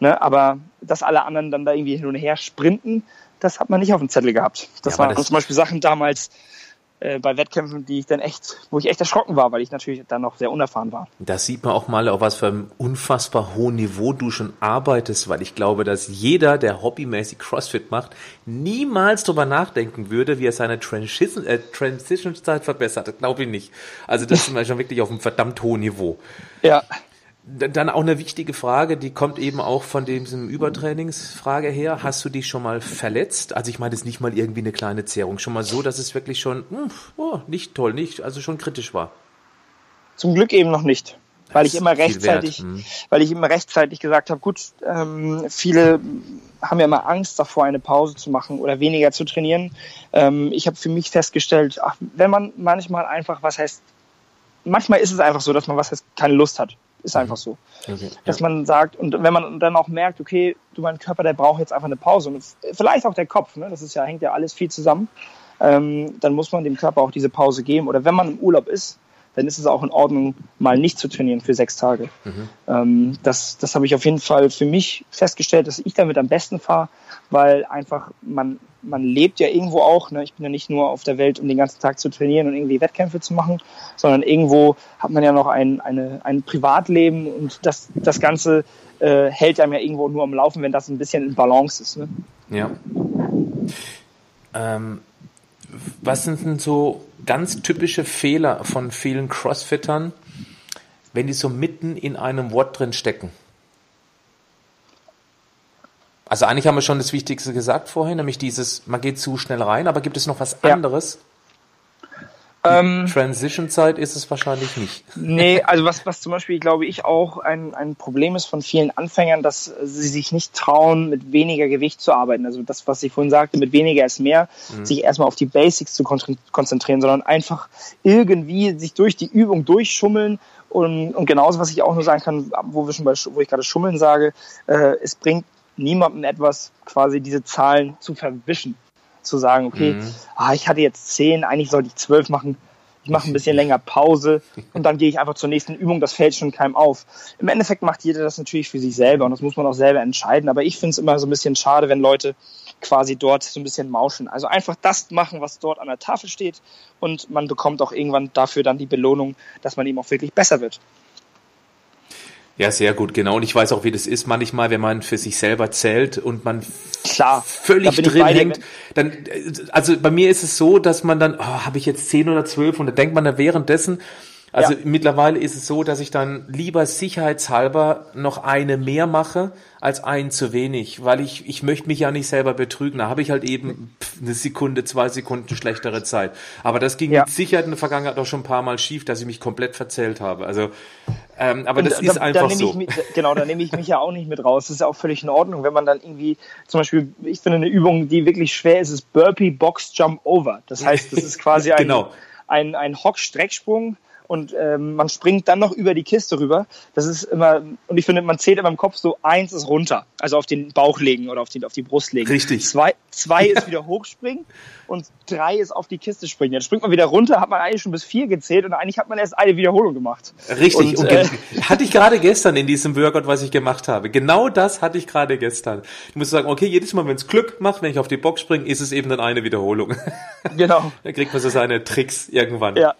Ne? Aber dass alle anderen dann da irgendwie hin und her sprinten, das hat man nicht auf dem Zettel gehabt. Das ja, waren das zum Beispiel Sachen damals, äh, bei Wettkämpfen, die ich dann echt, wo ich echt erschrocken war, weil ich natürlich dann noch sehr unerfahren war. Da sieht man auch mal, auf was für einem unfassbar hohen Niveau du schon arbeitest, weil ich glaube, dass jeder, der hobbymäßig CrossFit macht, niemals darüber nachdenken würde, wie er seine Transition, äh, Transition-Zeit verbessert. Glaube ich nicht. Also das ist schon wirklich auf einem verdammt hohen Niveau. Ja. Dann auch eine wichtige Frage, die kommt eben auch von diesem Übertrainingsfrage her. Hast du dich schon mal verletzt? Also ich meine jetzt nicht mal irgendwie eine kleine Zehrung, schon mal so, dass es wirklich schon hm, oh, nicht toll, nicht, also schon kritisch war. Zum Glück eben noch nicht, weil ich immer rechtzeitig, hm. weil ich immer rechtzeitig gesagt habe, gut, ähm, viele haben ja immer Angst davor, eine Pause zu machen oder weniger zu trainieren. Ähm, ich habe für mich festgestellt, ach, wenn man manchmal einfach, was heißt, manchmal ist es einfach so, dass man was heißt, keine Lust hat. Ist einfach so. Okay, Dass ja. man sagt, und wenn man dann auch merkt, okay, du, mein Körper, der braucht jetzt einfach eine Pause. Und vielleicht auch der Kopf, ne? das ist ja, hängt ja alles viel zusammen. Ähm, dann muss man dem Körper auch diese Pause geben. Oder wenn man im Urlaub ist, dann ist es auch in Ordnung, mal nicht zu trainieren für sechs Tage. Mhm. Ähm, das das habe ich auf jeden Fall für mich festgestellt, dass ich damit am besten fahre, weil einfach man, man lebt ja irgendwo auch. Ne? Ich bin ja nicht nur auf der Welt, um den ganzen Tag zu trainieren und irgendwie Wettkämpfe zu machen, sondern irgendwo hat man ja noch ein, eine, ein Privatleben und das, das Ganze äh, hält einem ja irgendwo nur am Laufen, wenn das ein bisschen in Balance ist. Ne? Ja. Ähm, was sind denn so ganz typische Fehler von vielen Crossfittern, wenn die so mitten in einem Wort drin stecken? Also eigentlich haben wir schon das Wichtigste gesagt vorhin, nämlich dieses, man geht zu schnell rein, aber gibt es noch was anderes? Ja. Ähm, Transition-Zeit ist es wahrscheinlich nicht. Nee, also was, was zum Beispiel, glaube ich, auch ein, ein Problem ist von vielen Anfängern, dass sie sich nicht trauen, mit weniger Gewicht zu arbeiten. Also das, was ich vorhin sagte, mit weniger ist mehr, mhm. sich erstmal auf die Basics zu konzentrieren, sondern einfach irgendwie sich durch die Übung durchschummeln und, und genauso, was ich auch nur sagen kann, wo wir schon bei, wo ich gerade Schummeln sage, äh, es bringt niemandem etwas, quasi diese Zahlen zu verwischen zu sagen, okay, mhm. ah, ich hatte jetzt zehn, eigentlich sollte ich zwölf machen. mache ein bisschen länger Pause und dann gehe ich einfach zur nächsten Übung, das fällt schon keinem auf. Im Endeffekt macht jeder das natürlich für sich selber und das muss man auch selber entscheiden, aber ich finde es immer so ein bisschen schade, wenn Leute quasi dort so ein bisschen mauschen. Also einfach das machen, was dort an der Tafel steht und man bekommt auch irgendwann dafür dann die Belohnung, dass man eben auch wirklich besser wird. Ja, sehr gut, genau. Und ich weiß auch, wie das ist manchmal, wenn man für sich selber zählt und man Klar, völlig drin hängt. Dann, also bei mir ist es so, dass man dann, oh, habe ich jetzt zehn oder zwölf und da denkt man da währenddessen, also ja. mittlerweile ist es so, dass ich dann lieber sicherheitshalber noch eine mehr mache als ein zu wenig, weil ich ich möchte mich ja nicht selber betrügen. Da habe ich halt eben eine Sekunde, zwei Sekunden schlechtere Zeit. Aber das ging ja. mit Sicherheit in der Vergangenheit auch schon ein paar Mal schief, dass ich mich komplett verzählt habe. Also, ähm, aber das da, ist einfach da so. Mich, genau, da nehme ich mich ja auch nicht mit raus. Das ist ja auch völlig in Ordnung, wenn man dann irgendwie zum Beispiel, ich finde eine Übung, die wirklich schwer ist, ist Burpee Box Jump Over. Das heißt, das ist quasi ein genau. ein, ein Hock-Strecksprung und ähm, man springt dann noch über die Kiste rüber. Das ist immer, und ich finde, man zählt immer im Kopf so, eins ist runter, also auf den Bauch legen oder auf, den, auf die Brust legen. Richtig. Zwei, zwei ist wieder hochspringen und drei ist auf die Kiste springen. Dann springt man wieder runter, hat man eigentlich schon bis vier gezählt und eigentlich hat man erst eine Wiederholung gemacht. Richtig. Und, und äh, hatte ich gerade gestern in diesem Workout, was ich gemacht habe. Genau das hatte ich gerade gestern. Ich muss sagen, okay, jedes Mal, wenn es Glück macht, wenn ich auf die Box springe, ist es eben dann eine Wiederholung. Genau. dann kriegt man so seine Tricks irgendwann. Ja.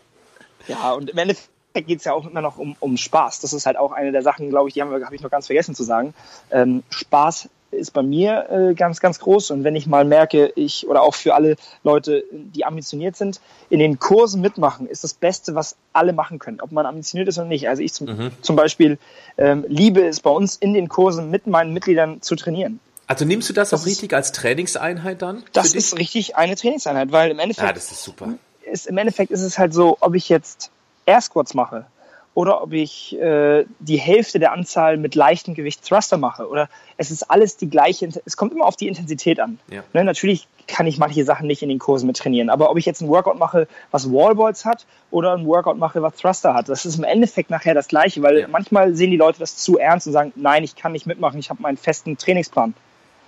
Ja, und im Endeffekt geht es ja auch immer noch um, um Spaß. Das ist halt auch eine der Sachen, glaube ich, die habe hab ich noch ganz vergessen zu sagen. Ähm, Spaß ist bei mir äh, ganz, ganz groß. Und wenn ich mal merke, ich oder auch für alle Leute, die ambitioniert sind, in den Kursen mitmachen, ist das Beste, was alle machen können, ob man ambitioniert ist oder nicht. Also ich zum, mhm. zum Beispiel ähm, liebe es bei uns in den Kursen mit meinen Mitgliedern zu trainieren. Also nimmst du das, das auch richtig als Trainingseinheit dann? Das ist richtig eine Trainingseinheit, weil im Endeffekt. Ja, das ist super ist, im Endeffekt ist es halt so, ob ich jetzt Air Squats mache oder ob ich äh, die Hälfte der Anzahl mit leichtem Gewicht Thruster mache oder es ist alles die gleiche, es kommt immer auf die Intensität an. Ja. Ne, natürlich kann ich manche Sachen nicht in den Kursen mit trainieren, aber ob ich jetzt ein Workout mache, was Wallballs hat oder ein Workout mache, was Thruster hat, das ist im Endeffekt nachher das Gleiche, weil ja. manchmal sehen die Leute das zu ernst und sagen, nein, ich kann nicht mitmachen, ich habe meinen festen Trainingsplan.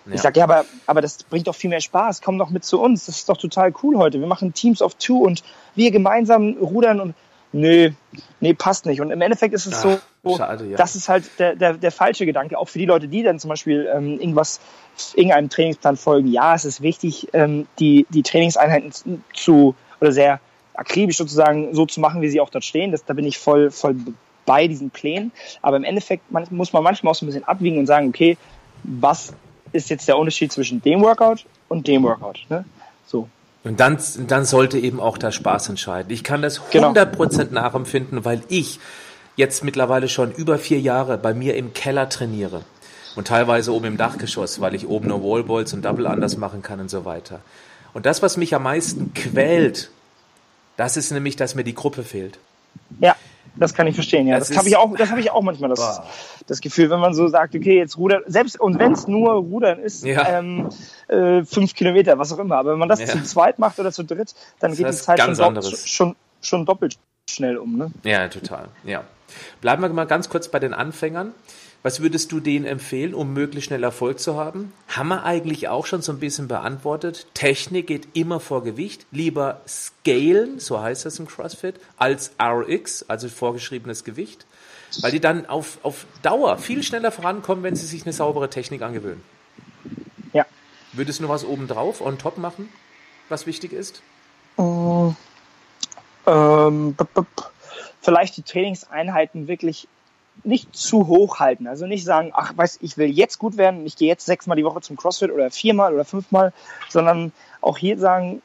Ja. Ich sage, ja, aber, aber das bringt doch viel mehr Spaß. Komm doch mit zu uns. Das ist doch total cool heute. Wir machen Teams of Two und wir gemeinsam rudern und nee, nee, passt nicht. Und im Endeffekt ist es Ach, so, schade, ja. das ist halt der, der, der falsche Gedanke. Auch für die Leute, die dann zum Beispiel ähm, irgendwas, irgendeinem Trainingsplan folgen. Ja, es ist wichtig, ähm, die, die Trainingseinheiten zu, oder sehr akribisch sozusagen so zu machen, wie sie auch dort stehen. Das, da bin ich voll, voll bei diesen Plänen. Aber im Endeffekt man, muss man manchmal auch so ein bisschen abwiegen und sagen, okay, was ist jetzt der Unterschied zwischen dem Workout und dem Workout. Ne? So. Und dann, dann sollte eben auch der Spaß entscheiden. Ich kann das 100% genau. nachempfinden, weil ich jetzt mittlerweile schon über vier Jahre bei mir im Keller trainiere. Und teilweise oben im Dachgeschoss, weil ich oben nur Wallballs und Double anders machen kann und so weiter. Und das, was mich am meisten quält, das ist nämlich, dass mir die Gruppe fehlt. Ja. Das kann ich verstehen, ja. Das, das habe ich auch, das habe ich auch manchmal das, das Gefühl, wenn man so sagt, okay, jetzt rudern, selbst und wenn es nur Rudern ist, ja. ähm, äh, fünf Kilometer, was auch immer. Aber wenn man das ja. zu zweit macht oder zu dritt, dann das geht die Zeit schon, do schon, schon doppelt schnell um. Ne? Ja, total. Ja. Bleiben wir mal ganz kurz bei den Anfängern. Was würdest du denen empfehlen, um möglichst schnell Erfolg zu haben? Haben wir eigentlich auch schon so ein bisschen beantwortet. Technik geht immer vor Gewicht. Lieber scalen, so heißt das im CrossFit, als RX, also vorgeschriebenes Gewicht. Weil die dann auf, auf Dauer viel schneller vorankommen, wenn sie sich eine saubere Technik angewöhnen. Ja. Würdest du noch was obendrauf, on top machen, was wichtig ist? Uh, ähm, vielleicht die Trainingseinheiten wirklich nicht zu hoch halten. Also nicht sagen, ach, weiß, ich will jetzt gut werden, ich gehe jetzt sechsmal die Woche zum CrossFit oder viermal oder fünfmal, sondern auch hier sagen,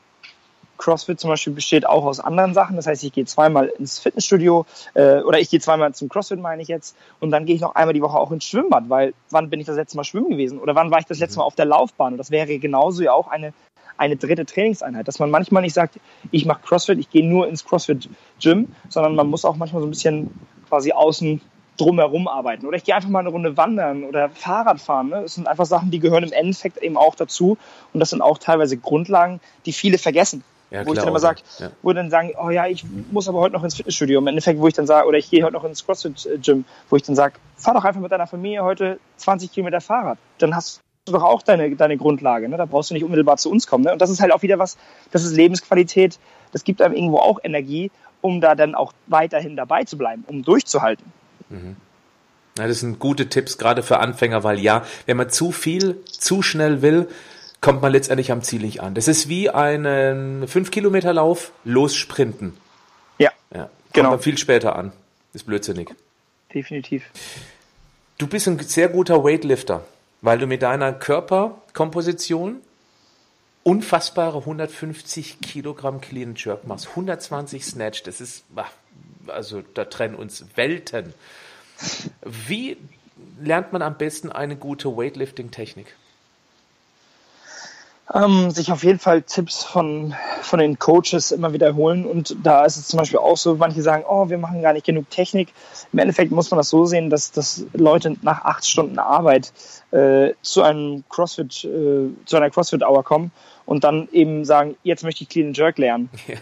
CrossFit zum Beispiel besteht auch aus anderen Sachen. Das heißt, ich gehe zweimal ins Fitnessstudio äh, oder ich gehe zweimal zum CrossFit, meine ich jetzt. Und dann gehe ich noch einmal die Woche auch ins Schwimmbad, weil wann bin ich das letzte Mal schwimmen gewesen? Oder wann war ich das letzte Mal auf der Laufbahn? Und das wäre genauso ja auch eine, eine dritte Trainingseinheit. Dass man manchmal nicht sagt, ich mache CrossFit, ich gehe nur ins CrossFit-Gym, sondern man muss auch manchmal so ein bisschen quasi außen drumherum arbeiten. Oder ich gehe einfach mal eine Runde wandern oder Fahrrad fahren. Ne? Das sind einfach Sachen, die gehören im Endeffekt eben auch dazu. Und das sind auch teilweise Grundlagen, die viele vergessen. Ja, wo klar, ich dann immer sage, ja. wo dann sagen, oh ja, ich muss aber heute noch ins Fitnessstudio. Im Endeffekt, wo ich dann sage, oder ich gehe heute noch ins CrossFit-Gym, wo ich dann sage, fahr doch einfach mit deiner Familie heute 20 Kilometer Fahrrad. Dann hast du doch auch deine, deine Grundlage. Ne? Da brauchst du nicht unmittelbar zu uns kommen. Ne? Und das ist halt auch wieder was, das ist Lebensqualität, das gibt einem irgendwo auch Energie um da dann auch weiterhin dabei zu bleiben, um durchzuhalten. Mhm. Ja, das sind gute Tipps, gerade für Anfänger, weil ja, wenn man zu viel, zu schnell will, kommt man letztendlich am Ziel nicht an. Das ist wie einen 5-Kilometer-Lauf, los sprinten. Ja, ja. Kommt genau. man viel später an. Ist blödsinnig. Definitiv. Du bist ein sehr guter Weightlifter, weil du mit deiner Körperkomposition unfassbare 150 Kilogramm Clean Jerk machst, 120 Snatch, das ist, also da trennen uns Welten. Wie lernt man am besten eine gute Weightlifting-Technik? Ähm, sich auf jeden Fall Tipps von, von den Coaches immer wiederholen. Und da ist es zum Beispiel auch so, manche sagen, oh, wir machen gar nicht genug Technik. Im Endeffekt muss man das so sehen, dass, dass Leute nach acht Stunden Arbeit äh, zu einem CrossFit, äh, zu einer CrossFit-Hour kommen und dann eben sagen, jetzt möchte ich Clean and Jerk lernen. Ja,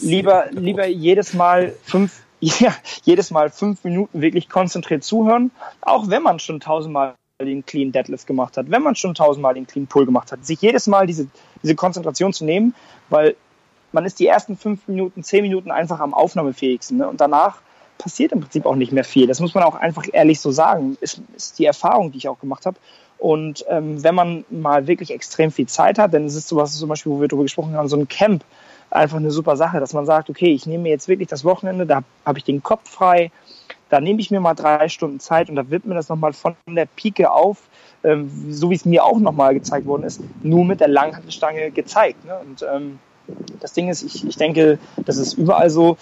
lieber, lieber jedes Mal fünf, ja, jedes Mal fünf Minuten wirklich konzentriert zuhören, auch wenn man schon tausendmal den Clean Deadlift gemacht hat, wenn man schon tausendmal den Clean Pull gemacht hat, sich jedes Mal diese, diese Konzentration zu nehmen, weil man ist die ersten fünf Minuten, zehn Minuten einfach am aufnahmefähigsten ne? und danach passiert im Prinzip auch nicht mehr viel. Das muss man auch einfach ehrlich so sagen. Ist, ist die Erfahrung, die ich auch gemacht habe. Und ähm, wenn man mal wirklich extrem viel Zeit hat, dann ist es sowas zum Beispiel, wo wir darüber gesprochen haben, so ein Camp einfach eine super Sache, dass man sagt, okay, ich nehme mir jetzt wirklich das Wochenende, da habe ich den Kopf frei, da nehme ich mir mal drei Stunden Zeit und da wird mir das nochmal von der Pike auf, ähm, so wie es mir auch nochmal gezeigt worden ist, nur mit der Langhantelstange gezeigt. Ne? Und ähm, das Ding ist, ich, ich denke, das ist überall so,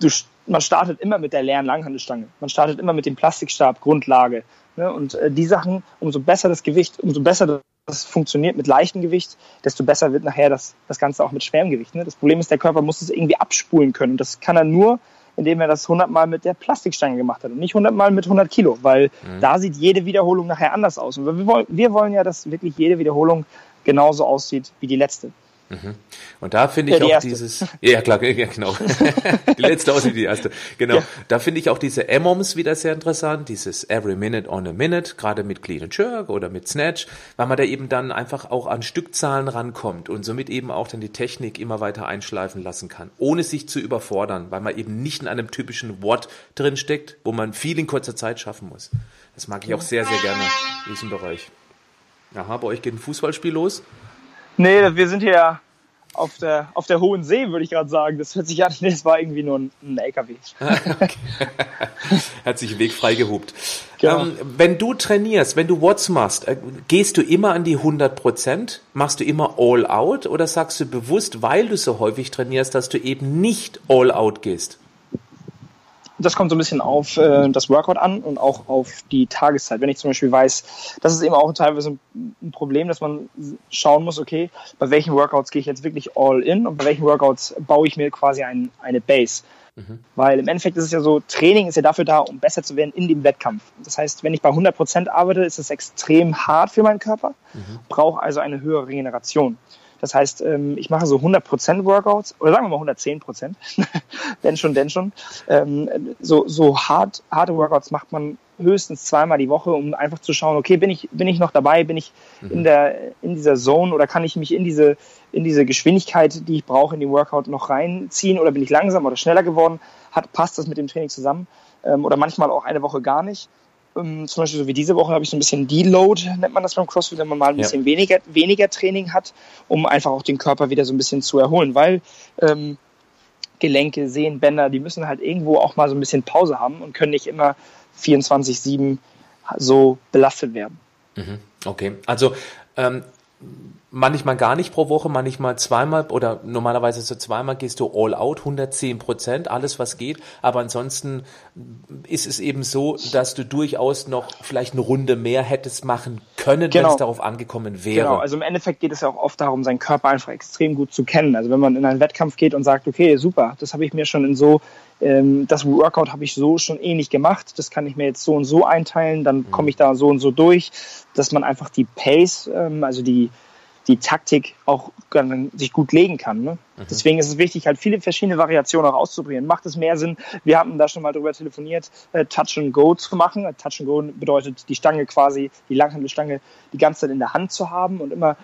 du, man startet immer mit der leeren Langhantelstange. Man startet immer mit dem Plastikstab, Grundlage. Ne? Und äh, die Sachen, umso besser das Gewicht, umso besser das funktioniert mit leichtem Gewicht, desto besser wird nachher das, das Ganze auch mit schwerem Gewicht. Ne? Das Problem ist, der Körper muss es irgendwie abspulen können. Und das kann er nur, indem er das 100 Mal mit der Plastikstange gemacht hat und nicht 100 Mal mit 100 Kilo, weil mhm. da sieht jede Wiederholung nachher anders aus. Und wir wir wollen ja, dass wirklich jede Wiederholung genauso aussieht wie die letzte. Mhm. Und da finde ich ja, die auch erste. dieses, ja klar, ja, genau. die letzte aussieht die erste. Genau. Ja. Da finde ich auch diese EMOMs wieder sehr interessant, dieses Every Minute on a Minute, gerade mit Clean and Jerk oder mit Snatch, weil man da eben dann einfach auch an Stückzahlen rankommt und somit eben auch dann die Technik immer weiter einschleifen lassen kann, ohne sich zu überfordern, weil man eben nicht in einem typischen Wort drinsteckt, wo man viel in kurzer Zeit schaffen muss. Das mag ich auch sehr, sehr gerne in diesem Bereich. Aha, bei euch geht ein Fußballspiel los. Nee, wir sind hier auf der, auf der hohen See, würde ich gerade sagen. Das hört sich an, nee, das war irgendwie nur ein, ein LKW. Hat sich Weg freigehubt. Genau. Ähm, wenn du trainierst, wenn du Watts machst, äh, gehst du immer an die 100 Prozent? Machst du immer All Out oder sagst du bewusst, weil du so häufig trainierst, dass du eben nicht All Out gehst? Das kommt so ein bisschen auf äh, das Workout an und auch auf die Tageszeit. Wenn ich zum Beispiel weiß, das ist eben auch teilweise ein Problem, dass man schauen muss, okay, bei welchen Workouts gehe ich jetzt wirklich all in und bei welchen Workouts baue ich mir quasi ein, eine Base. Mhm. Weil im Endeffekt ist es ja so, Training ist ja dafür da, um besser zu werden in dem Wettkampf. Das heißt, wenn ich bei 100% arbeite, ist es extrem hart für meinen Körper, mhm. brauche also eine höhere Regeneration. Das heißt, ähm, ich mache so 100% Workouts oder sagen wir mal 110%, denn schon, denn schon. Ähm, so so hart, harte Workouts macht man höchstens zweimal die Woche, um einfach zu schauen, okay, bin ich, bin ich noch dabei, bin ich mhm. in, der, in dieser Zone oder kann ich mich in diese, in diese Geschwindigkeit, die ich brauche, in den Workout noch reinziehen oder bin ich langsam oder schneller geworden? Hat, passt das mit dem Training zusammen? Ähm, oder manchmal auch eine Woche gar nicht. Ähm, zum Beispiel so wie diese Woche habe ich so ein bisschen Deload, nennt man das beim CrossFit, wenn man mal ein bisschen ja. weniger, weniger Training hat, um einfach auch den Körper wieder so ein bisschen zu erholen, weil ähm, Gelenke, Sehnen, Bänder, die müssen halt irgendwo auch mal so ein bisschen Pause haben und können nicht immer 24-7 so belastet werden. Mhm. Okay, also ähm, manchmal gar nicht pro Woche, manchmal zweimal oder normalerweise so zweimal gehst du all out, 110 Prozent, alles was geht. Aber ansonsten ist es eben so, dass du durchaus noch vielleicht eine Runde mehr hättest machen können, genau. wenn es darauf angekommen wäre. Genau, also im Endeffekt geht es ja auch oft darum, seinen Körper einfach extrem gut zu kennen. Also wenn man in einen Wettkampf geht und sagt, okay, super, das habe ich mir schon in so ähm, das Workout habe ich so schon ähnlich gemacht, das kann ich mir jetzt so und so einteilen, dann komme ich da so und so durch, dass man einfach die Pace, ähm, also die die Taktik auch sich gut legen kann. Ne? Mhm. Deswegen ist es wichtig, halt viele verschiedene Variationen auch auszuprobieren. Macht es mehr Sinn, wir haben da schon mal drüber telefoniert, äh, Touch and Go zu machen. Touch and Go bedeutet, die Stange quasi, die Langhandelstange die ganze Zeit in der Hand zu haben und immer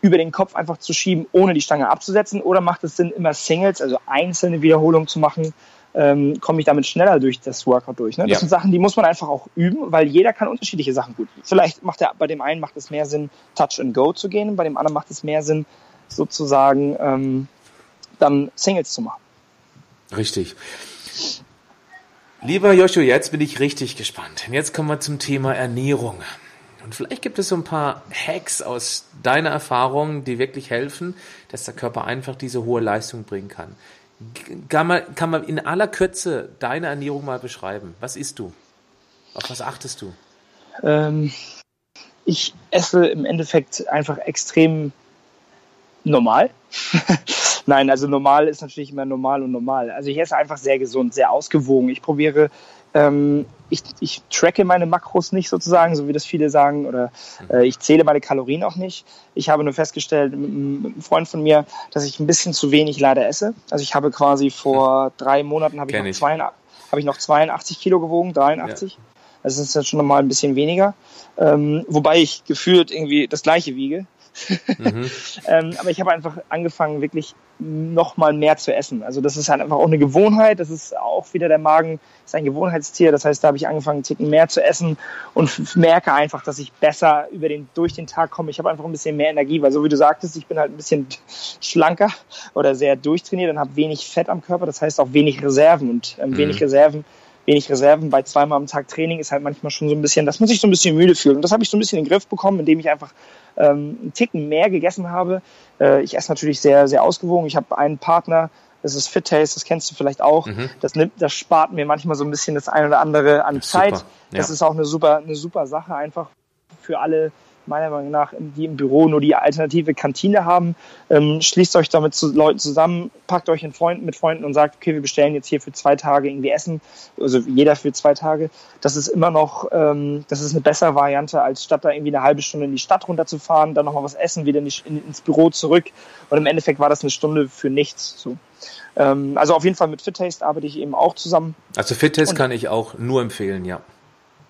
über den Kopf einfach zu schieben, ohne die Stange abzusetzen? Oder macht es Sinn, immer Singles, also einzelne Wiederholungen zu machen? Ähm, komme ich damit schneller durch das Workout durch. Ne? Das ja. sind Sachen, die muss man einfach auch üben, weil jeder kann unterschiedliche Sachen gut. Vielleicht macht er bei dem einen macht es mehr Sinn, Touch and Go zu gehen, bei dem anderen macht es mehr Sinn, sozusagen ähm, dann Singles zu machen. Richtig. Lieber Joshua, jetzt bin ich richtig gespannt. Jetzt kommen wir zum Thema Ernährung. Und vielleicht gibt es so ein paar Hacks aus deiner Erfahrung, die wirklich helfen, dass der Körper einfach diese hohe Leistung bringen kann. Kann man, kann man in aller Kürze deine Ernährung mal beschreiben? Was isst du? Auf was achtest du? Ähm, ich esse im Endeffekt einfach extrem normal. Nein, also normal ist natürlich immer normal und normal. Also ich esse einfach sehr gesund, sehr ausgewogen. Ich probiere, ähm, ich, ich tracke meine Makros nicht sozusagen, so wie das viele sagen, oder äh, ich zähle meine Kalorien auch nicht. Ich habe nur festgestellt mit, einem Freund von mir, dass ich ein bisschen zu wenig leider esse. Also ich habe quasi vor drei Monaten habe ich, noch ich. Hab ich noch 82 Kilo gewogen, 83. Ja. Also das ist jetzt schon nochmal ein bisschen weniger. Ähm, wobei ich gefühlt irgendwie das gleiche wiege. Mhm. ähm, aber ich habe einfach angefangen, wirklich noch mal mehr zu essen. Also das ist halt einfach auch eine Gewohnheit. Das ist auch wieder der Magen, ist ein Gewohnheitstier. Das heißt, da habe ich angefangen, einen Ticken mehr zu essen und merke einfach, dass ich besser über den, durch den Tag komme. Ich habe einfach ein bisschen mehr Energie, weil so wie du sagtest, ich bin halt ein bisschen schlanker oder sehr durchtrainiert und habe wenig Fett am Körper. Das heißt auch wenig Reserven und ähm, mhm. wenig Reserven wenig Reserven bei zweimal am Tag Training ist halt manchmal schon so ein bisschen, dass man sich so ein bisschen müde fühlt. Und das habe ich so ein bisschen in den Griff bekommen, indem ich einfach ähm, einen Ticken mehr gegessen habe. Äh, ich esse natürlich sehr, sehr ausgewogen. Ich habe einen Partner, das ist Fit Taste, das kennst du vielleicht auch. Mhm. Das nimmt, das spart mir manchmal so ein bisschen das ein oder andere an Zeit. Ja. Das ist auch eine super, eine super Sache einfach für alle meiner Meinung nach, die im Büro nur die alternative Kantine haben. Ähm, schließt euch damit zu Leuten zusammen, packt euch in Freunden, mit Freunden und sagt, okay, wir bestellen jetzt hier für zwei Tage irgendwie Essen, also jeder für zwei Tage. Das ist immer noch, ähm, das ist eine bessere Variante, als statt da irgendwie eine halbe Stunde in die Stadt runterzufahren, dann nochmal was essen, wieder in die, in, ins Büro zurück. Und im Endeffekt war das eine Stunde für nichts. So. Ähm, also auf jeden Fall mit Fit Taste arbeite ich eben auch zusammen. Also Fit Taste kann ich auch nur empfehlen, ja.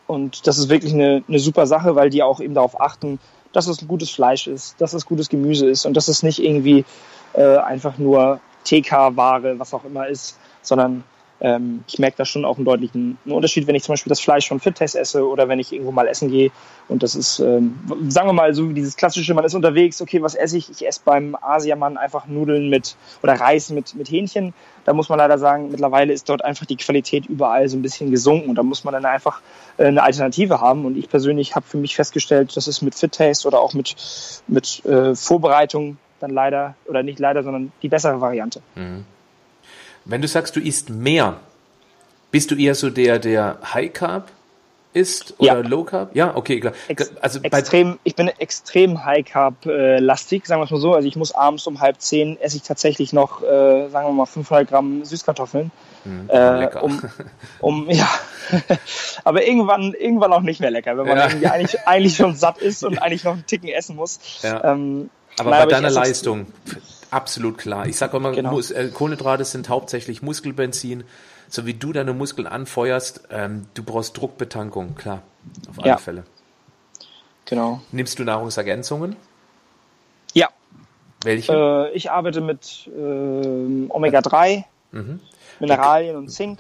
Und das ist wirklich eine, eine super Sache, weil die auch eben darauf achten, dass es gutes Fleisch ist, dass es gutes Gemüse ist und dass es nicht irgendwie äh, einfach nur TK-Ware, was auch immer ist, sondern ähm, ich merke da schon auch einen deutlichen Unterschied, wenn ich zum Beispiel das Fleisch von Fittest esse oder wenn ich irgendwo mal essen gehe. Und das ist, ähm, sagen wir mal, so dieses klassische, man ist unterwegs, okay, was esse ich? Ich esse beim Asiamann einfach Nudeln mit oder Reis mit, mit Hähnchen. Da muss man leider sagen, mittlerweile ist dort einfach die Qualität überall so ein bisschen gesunken und da muss man dann einfach äh, eine Alternative haben. Und ich persönlich habe für mich festgestellt, dass es mit Fit Taste oder auch mit, mit äh, Vorbereitung dann leider, oder nicht leider, sondern die bessere Variante. Mhm. Wenn du sagst, du isst mehr, bist du eher so der, der High Carb isst oder ja. Low Carb? Ja, okay, klar. Ex also extrem, ich bin extrem High Carb äh, lastig, sagen wir es mal so. Also ich muss abends um halb zehn esse ich tatsächlich noch, äh, sagen wir mal 500 Gramm Süßkartoffeln. Mhm, äh, lecker. Um, um, ja, aber irgendwann, irgendwann auch nicht mehr lecker, wenn man ja. eigentlich, eigentlich schon satt ist und eigentlich noch einen Ticken essen muss. Ja. Ähm, aber bei deiner Leistung, Absolut klar. Ich sage immer, genau. Äh, Kohlenhydrate sind hauptsächlich Muskelbenzin. So wie du deine Muskeln anfeuerst, ähm, du brauchst Druckbetankung, klar, auf alle ja. Fälle. Genau. Nimmst du Nahrungsergänzungen? Ja. Welche? Äh, ich arbeite mit äh, Omega-3, mhm. Mineralien und Zink.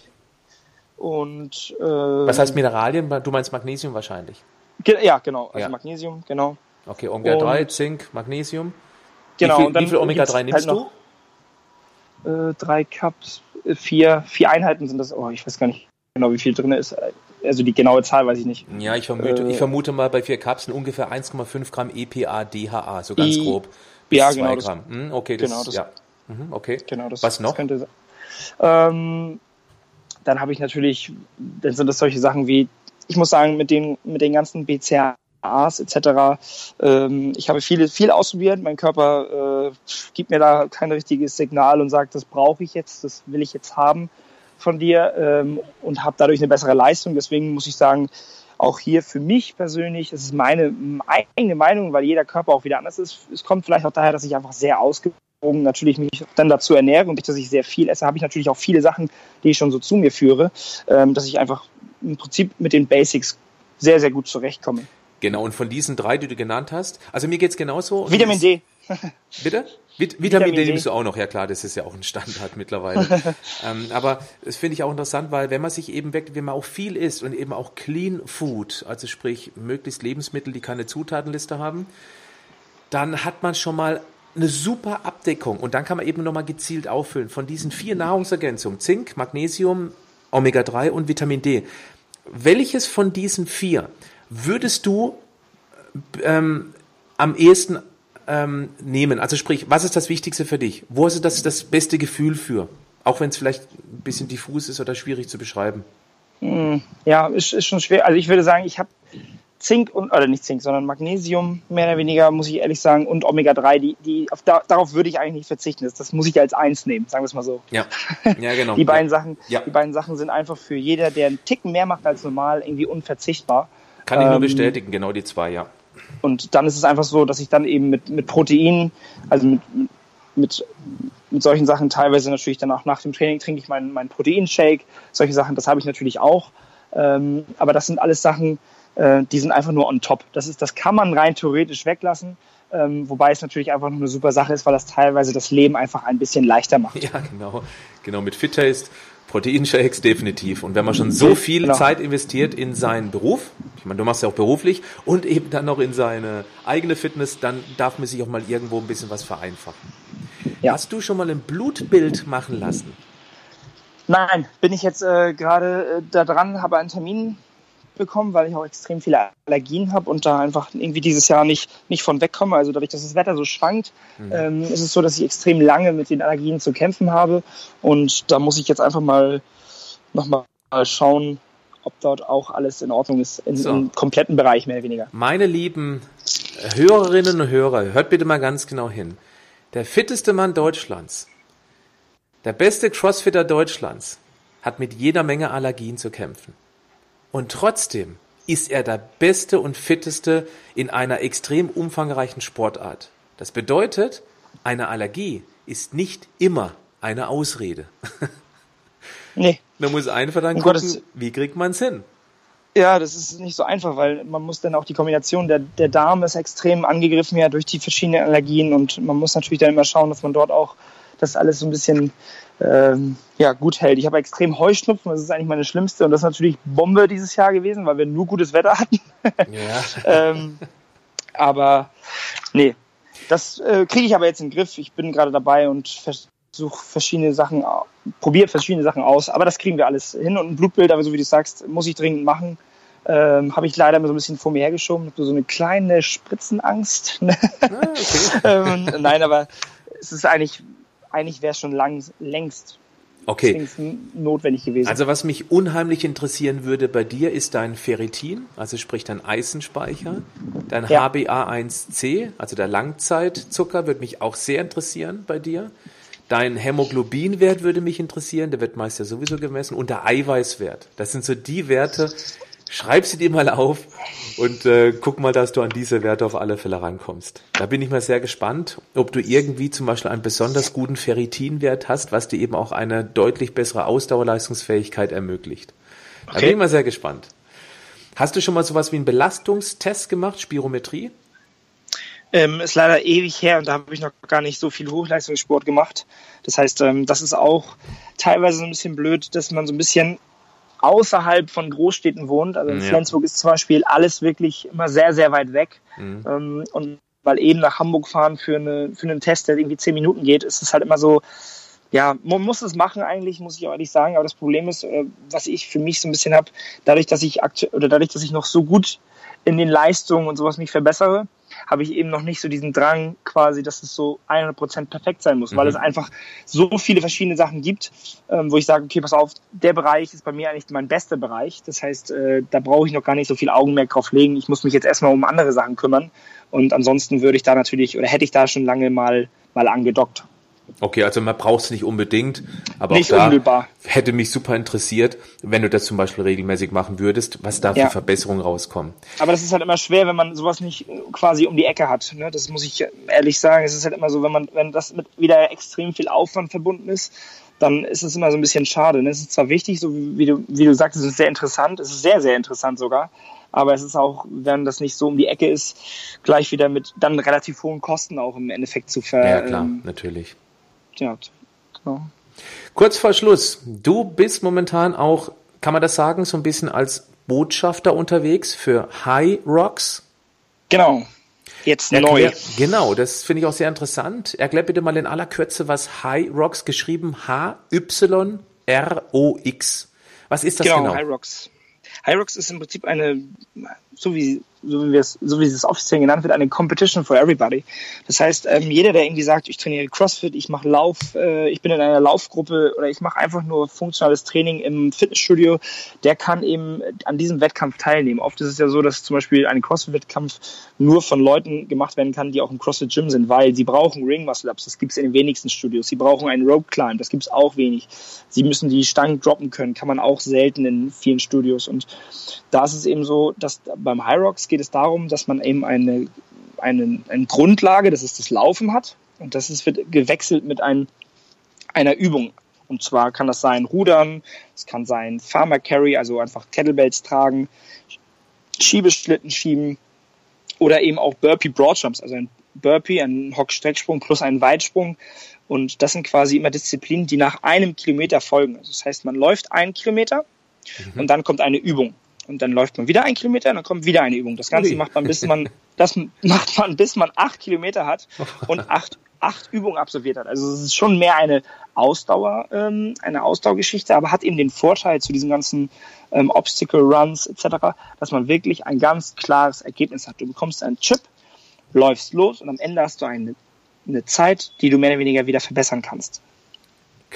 Und, äh, Was heißt Mineralien? Du meinst Magnesium wahrscheinlich. Ge ja, genau. Also ja. Magnesium, genau. Okay, Omega-3, Zink, Magnesium. Genau. Wie viel, wie viel Omega-3 nimmst halt du? Äh, drei Cups, äh, vier, vier Einheiten sind das. Oh, ich weiß gar nicht genau, wie viel drin ist. Also die genaue Zahl weiß ich nicht. Ja, ich vermute, äh, ich vermute mal bei vier Cups ungefähr 1,5 Gramm EPA, DHA, so ganz I, grob. Bis ja, genau. Gramm. Das, hm, okay, das, genau, das, ja. Mhm, okay. Genau, das, Was noch? Das könnte, ähm, dann habe ich natürlich, dann sind das solche Sachen wie, ich muss sagen, mit den, mit den ganzen BCA A's etc. Ähm, ich habe viel, viel ausprobiert. Mein Körper äh, gibt mir da kein richtiges Signal und sagt, das brauche ich jetzt, das will ich jetzt haben von dir ähm, und habe dadurch eine bessere Leistung. Deswegen muss ich sagen, auch hier für mich persönlich, das ist meine eigene Meinung, weil jeder Körper auch wieder anders ist. Es kommt vielleicht auch daher, dass ich einfach sehr ausgewogen natürlich mich dann dazu ernähre und dass ich sehr viel esse, habe ich natürlich auch viele Sachen, die ich schon so zu mir führe, ähm, dass ich einfach im Prinzip mit den Basics sehr, sehr gut zurechtkomme. Genau, und von diesen drei, die du genannt hast, also mir geht's genauso. Vitamin D. Bitte? Vit Vitamin, Vitamin D nimmst du auch noch, ja klar, das ist ja auch ein Standard mittlerweile. ähm, aber das finde ich auch interessant, weil wenn man sich eben weg, wenn man auch viel isst und eben auch Clean Food, also sprich möglichst Lebensmittel, die keine Zutatenliste haben, dann hat man schon mal eine super Abdeckung und dann kann man eben nochmal gezielt auffüllen von diesen vier Nahrungsergänzungen, Zink, Magnesium, Omega-3 und Vitamin D. Welches von diesen vier würdest du ähm, am ehesten ähm, nehmen? Also sprich, was ist das Wichtigste für dich? Wo du das, das beste Gefühl für? Auch wenn es vielleicht ein bisschen diffus ist oder schwierig zu beschreiben. Hm, ja, ist, ist schon schwer. Also ich würde sagen, ich habe Zink und, oder nicht Zink, sondern Magnesium, mehr oder weniger, muss ich ehrlich sagen, und Omega-3, die, die, auf, da, darauf würde ich eigentlich nicht verzichten. Das, das muss ich als eins nehmen, sagen wir es mal so. Ja, ja genau. die, beiden ja. Sachen, ja. die beiden Sachen sind einfach für jeder, der einen Ticken mehr macht als normal, irgendwie unverzichtbar. Kann ich nur ähm, bestätigen, genau die zwei, ja. Und dann ist es einfach so, dass ich dann eben mit, mit Protein, also mit, mit, mit solchen Sachen teilweise natürlich dann auch nach dem Training trinke ich meinen, meinen Proteinshake, solche Sachen, das habe ich natürlich auch. Ähm, aber das sind alles Sachen, äh, die sind einfach nur on top. Das, ist, das kann man rein theoretisch weglassen. Ähm, wobei es natürlich einfach nur eine super Sache ist, weil das teilweise das Leben einfach ein bisschen leichter macht. Ja, genau. Genau, mit Fitter ist Proteinshakes definitiv. Und wenn man schon so viel genau. Zeit investiert in seinen Beruf, ich meine, du machst ja auch beruflich, und eben dann noch in seine eigene Fitness, dann darf man sich auch mal irgendwo ein bisschen was vereinfachen. Ja. Hast du schon mal ein Blutbild machen lassen? Nein, bin ich jetzt äh, gerade äh, da dran, habe einen Termin bekommen, weil ich auch extrem viele Allergien habe und da einfach irgendwie dieses Jahr nicht, nicht von wegkomme. Also dadurch, dass das Wetter so schwankt, mhm. ähm, ist es so, dass ich extrem lange mit den Allergien zu kämpfen habe. Und da muss ich jetzt einfach mal nochmal schauen, ob dort auch alles in Ordnung ist, in, so. im kompletten Bereich mehr oder weniger. Meine lieben Hörerinnen und Hörer, hört bitte mal ganz genau hin. Der fitteste Mann Deutschlands, der beste Crossfitter Deutschlands, hat mit jeder Menge Allergien zu kämpfen. Und trotzdem ist er der Beste und Fitteste in einer extrem umfangreichen Sportart. Das bedeutet, eine Allergie ist nicht immer eine Ausrede. Nee. Man muss einfach dann gucken, Gottes. wie kriegt man es hin? Ja, das ist nicht so einfach, weil man muss dann auch die Kombination, der, der Darm ist extrem angegriffen ja durch die verschiedenen Allergien und man muss natürlich dann immer schauen, dass man dort auch das alles so ein bisschen ähm, ja, gut hält. Ich habe extrem Heuschnupfen, das ist eigentlich meine schlimmste und das ist natürlich Bombe dieses Jahr gewesen, weil wir nur gutes Wetter hatten. Ja. ähm, aber nee, das äh, kriege ich aber jetzt in den Griff. Ich bin gerade dabei und versuche verschiedene Sachen, probiere verschiedene Sachen aus, aber das kriegen wir alles hin und ein Blutbild, aber so wie du sagst, muss ich dringend machen. Ähm, habe ich leider so ein bisschen vor mir hergeschoben, habe so eine kleine Spritzenangst. ah, ähm, nein, aber es ist eigentlich eigentlich wäre es schon lang, längst okay. notwendig gewesen. Also was mich unheimlich interessieren würde bei dir ist dein Ferritin, also sprich dein Eisenspeicher, dein ja. HbA1c, also der Langzeitzucker, würde mich auch sehr interessieren bei dir. Dein Hämoglobinwert würde mich interessieren, der wird meist ja sowieso gemessen und der Eiweißwert. Das sind so die Werte, Schreib sie dir mal auf und äh, guck mal, dass du an diese Werte auf alle Fälle rankommst. Da bin ich mal sehr gespannt, ob du irgendwie zum Beispiel einen besonders guten Ferritinwert hast, was dir eben auch eine deutlich bessere Ausdauerleistungsfähigkeit ermöglicht. Da okay. bin ich mal sehr gespannt. Hast du schon mal sowas wie einen Belastungstest gemacht, Spirometrie? Ähm, ist leider ewig her und da habe ich noch gar nicht so viel Hochleistungssport gemacht. Das heißt, ähm, das ist auch teilweise so ein bisschen blöd, dass man so ein bisschen außerhalb von Großstädten wohnt. Also in ja. Flensburg ist zum Beispiel alles wirklich immer sehr, sehr weit weg. Mhm. Ähm, und weil eben nach Hamburg fahren für, eine, für einen Test, der irgendwie zehn Minuten geht, ist es halt immer so, ja, man muss es machen eigentlich, muss ich auch ehrlich sagen. Aber das Problem ist, äh, was ich für mich so ein bisschen habe, dadurch, dass ich aktuell oder dadurch, dass ich noch so gut in den Leistungen und sowas mich verbessere, habe ich eben noch nicht so diesen Drang quasi, dass es so 100% perfekt sein muss, mhm. weil es einfach so viele verschiedene Sachen gibt, ähm, wo ich sage, okay, pass auf, der Bereich ist bei mir eigentlich mein bester Bereich. Das heißt, äh, da brauche ich noch gar nicht so viel Augenmerk drauf legen. Ich muss mich jetzt erstmal um andere Sachen kümmern. Und ansonsten würde ich da natürlich oder hätte ich da schon lange mal, mal angedockt. Okay, also man braucht es nicht unbedingt, aber nicht auch da unmittelbar. hätte mich super interessiert, wenn du das zum Beispiel regelmäßig machen würdest, was da für ja. Verbesserungen rauskommen. Aber das ist halt immer schwer, wenn man sowas nicht quasi um die Ecke hat. Ne? Das muss ich ehrlich sagen. Es ist halt immer so, wenn man, wenn das mit wieder extrem viel Aufwand verbunden ist, dann ist es immer so ein bisschen schade. Ne? Es ist zwar wichtig, so wie du, wie du sagst, es ist sehr interessant, es ist sehr, sehr interessant sogar, aber es ist auch, wenn das nicht so um die Ecke ist, gleich wieder mit dann relativ hohen Kosten auch im Endeffekt zu ver. Ja, klar, ähm, natürlich. Ja, genau. Kurz vor Schluss, du bist momentan auch, kann man das sagen, so ein bisschen als Botschafter unterwegs für High Rocks. Genau. Jetzt Erklär, neu. Genau, das finde ich auch sehr interessant. Erklär bitte mal in aller Kürze, was High Rocks geschrieben H-Y-R-O-X. Was ist das genau? Genau, High Rocks. High Rocks ist im Prinzip eine, so wie so wie, es, so wie es offiziell genannt wird, eine Competition for Everybody. Das heißt, ähm, jeder, der irgendwie sagt, ich trainiere CrossFit, ich mache Lauf, äh, ich bin in einer Laufgruppe oder ich mache einfach nur funktionales Training im Fitnessstudio, der kann eben an diesem Wettkampf teilnehmen. Oft ist es ja so, dass zum Beispiel ein CrossFit-Wettkampf nur von Leuten gemacht werden kann, die auch im CrossFit-Gym sind, weil sie brauchen Ring Muscle Ups, das gibt es in den wenigsten Studios. Sie brauchen einen Rope Climb, das gibt es auch wenig. Sie müssen die Stangen droppen können, kann man auch selten in vielen Studios. Und da ist es eben so, dass beim High Rocks geht es darum, dass man eben eine, eine, eine Grundlage, das ist das Laufen hat. Und das ist, wird gewechselt mit ein, einer Übung. Und zwar kann das sein Rudern, es kann sein Farmer Carry, also einfach Kettlebells tragen, Schiebeschlitten schieben oder eben auch Burpee Broadjumps, also ein Burpee, ein Hock-Strecksprung plus ein Weitsprung. Und das sind quasi immer Disziplinen, die nach einem Kilometer folgen. Also das heißt, man läuft einen Kilometer mhm. und dann kommt eine Übung und dann läuft man wieder ein Kilometer und dann kommt wieder eine Übung. Das Ganze macht man, bis man, das macht man, bis man acht Kilometer hat und acht, acht Übungen absolviert hat. Also es ist schon mehr eine Ausdauer, ähm, eine Ausdauergeschichte, aber hat eben den Vorteil zu diesen ganzen ähm, Obstacle Runs etc., dass man wirklich ein ganz klares Ergebnis hat. Du bekommst einen Chip, läufst los und am Ende hast du eine, eine Zeit, die du mehr oder weniger wieder verbessern kannst.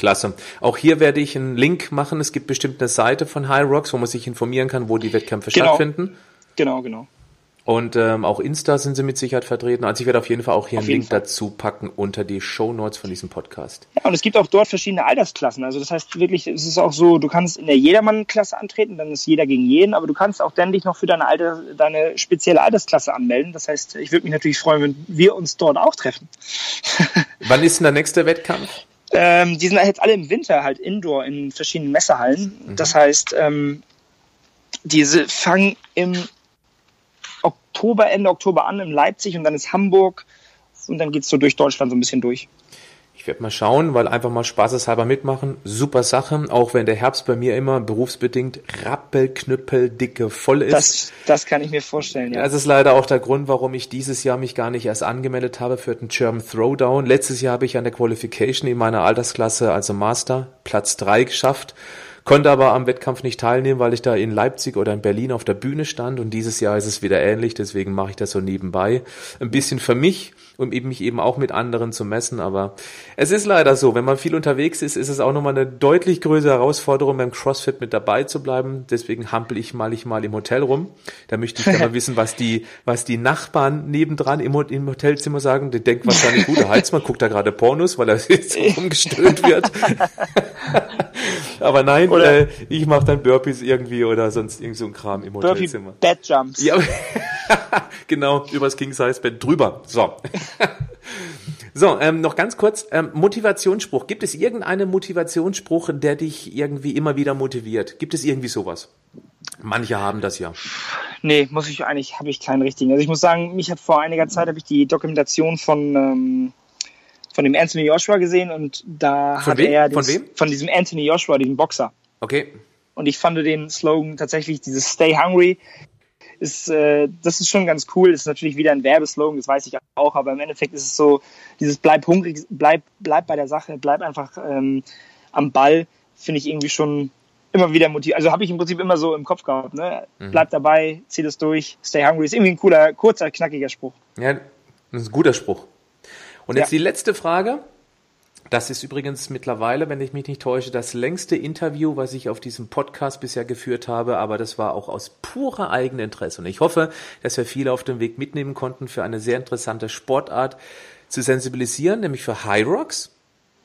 Klasse. Auch hier werde ich einen Link machen. Es gibt bestimmt eine Seite von High Rocks, wo man sich informieren kann, wo die Wettkämpfe genau. stattfinden. Genau, genau. Und ähm, auch Insta sind sie mit Sicherheit vertreten. Also ich werde auf jeden Fall auch hier auf einen Link Fall. dazu packen unter die Show Notes von diesem Podcast. Ja, und es gibt auch dort verschiedene Altersklassen. Also das heißt wirklich, es ist auch so, du kannst in der Jedermann-Klasse antreten, dann ist jeder gegen jeden, aber du kannst auch dann dich noch für deine, Alter, deine spezielle Altersklasse anmelden. Das heißt, ich würde mich natürlich freuen, wenn wir uns dort auch treffen. Wann ist denn der nächste Wettkampf? Ähm, die sind jetzt alle im Winter halt indoor in verschiedenen Messehallen. Mhm. Das heißt, ähm, diese fangen im Oktober, Ende Oktober an in Leipzig und dann ist Hamburg und dann geht's so durch Deutschland so ein bisschen durch. Werde mal schauen, weil einfach mal spaßeshalber mitmachen. Super Sache, auch wenn der Herbst bei mir immer berufsbedingt rappelknüppeldicke voll ist. Das, das kann ich mir vorstellen, ja. Das ist leider auch der Grund, warum ich dieses Jahr mich gar nicht erst angemeldet habe für den German Throwdown. Letztes Jahr habe ich an der Qualification in meiner Altersklasse, also Master, Platz drei geschafft. Konnte aber am Wettkampf nicht teilnehmen, weil ich da in Leipzig oder in Berlin auf der Bühne stand und dieses Jahr ist es wieder ähnlich, deswegen mache ich das so nebenbei. Ein bisschen für mich, um eben mich eben auch mit anderen zu messen, aber es ist leider so, wenn man viel unterwegs ist, ist es auch nochmal eine deutlich größere Herausforderung beim CrossFit mit dabei zu bleiben. Deswegen hampel ich mal ich mal im Hotel rum. Da möchte ich gerne mal wissen, was die, was die Nachbarn nebendran im, im Hotelzimmer sagen. Die denken wahrscheinlich, gut, der Heizmann guckt da gerade Pornos, weil er jetzt rumgestöhnt wird. Aber nein, äh, ich mache dann Burpees irgendwie oder sonst irgend so ein Kram im Hotelzimmer. Burpee Bed Jumps. Ja, genau, übers King Size Bett drüber. So. so, ähm, noch ganz kurz, ähm, Motivationsspruch. Gibt es irgendeinen Motivationsspruch, der dich irgendwie immer wieder motiviert? Gibt es irgendwie sowas? Manche haben das ja. Nee, muss ich eigentlich, habe ich keinen richtigen. Also ich muss sagen, mich hat vor einiger Zeit habe ich die Dokumentation von ähm, von dem Anthony Joshua gesehen und da von hat wem? er den, von wem? Von diesem Anthony Joshua, diesem Boxer. Okay. Und ich fand den Slogan tatsächlich, dieses Stay Hungry, ist, äh, das ist schon ganz cool. Das ist natürlich wieder ein Werbeslogan, das weiß ich auch, aber im Endeffekt ist es so, dieses bleib hungrig, bleib, bleib bei der Sache, bleib einfach ähm, am Ball, finde ich irgendwie schon immer wieder motiviert. Also habe ich im Prinzip immer so im Kopf gehabt, ne? Mhm. Bleib dabei, zieh das durch, stay hungry. Ist irgendwie ein cooler, kurzer, knackiger Spruch. Ja, das ist ein guter Spruch. Und jetzt ja. die letzte Frage. Das ist übrigens mittlerweile, wenn ich mich nicht täusche, das längste Interview, was ich auf diesem Podcast bisher geführt habe, aber das war auch aus purer eigenem Interesse. Und ich hoffe, dass wir viele auf dem Weg mitnehmen konnten, für eine sehr interessante Sportart zu sensibilisieren, nämlich für High Rocks,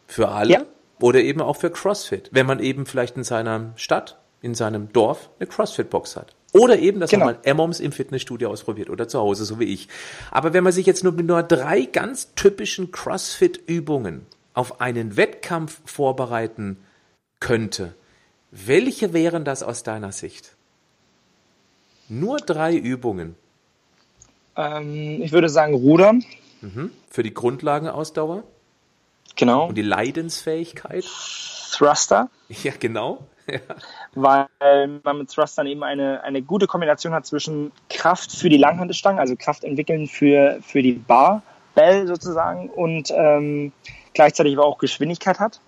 für alle ja. oder eben auch für CrossFit, wenn man eben vielleicht in seiner Stadt, in seinem Dorf eine CrossFit-Box hat. Oder eben, dass genau. man mal Emmoms im Fitnessstudio ausprobiert oder zu Hause, so wie ich. Aber wenn man sich jetzt nur mit nur drei ganz typischen CrossFit-Übungen auf einen Wettkampf vorbereiten könnte, welche wären das aus deiner Sicht? Nur drei Übungen. Ähm, ich würde sagen Rudern. Mhm. Für die Grundlagenausdauer. Genau. Und die Leidensfähigkeit. Thruster. Ja, genau. Ja. Weil man mit Thrustern eben eine, eine gute Kombination hat zwischen Kraft für die Langhantelstange, also Kraft entwickeln für, für die Barbell sozusagen und ähm, gleichzeitig aber auch Geschwindigkeit hat.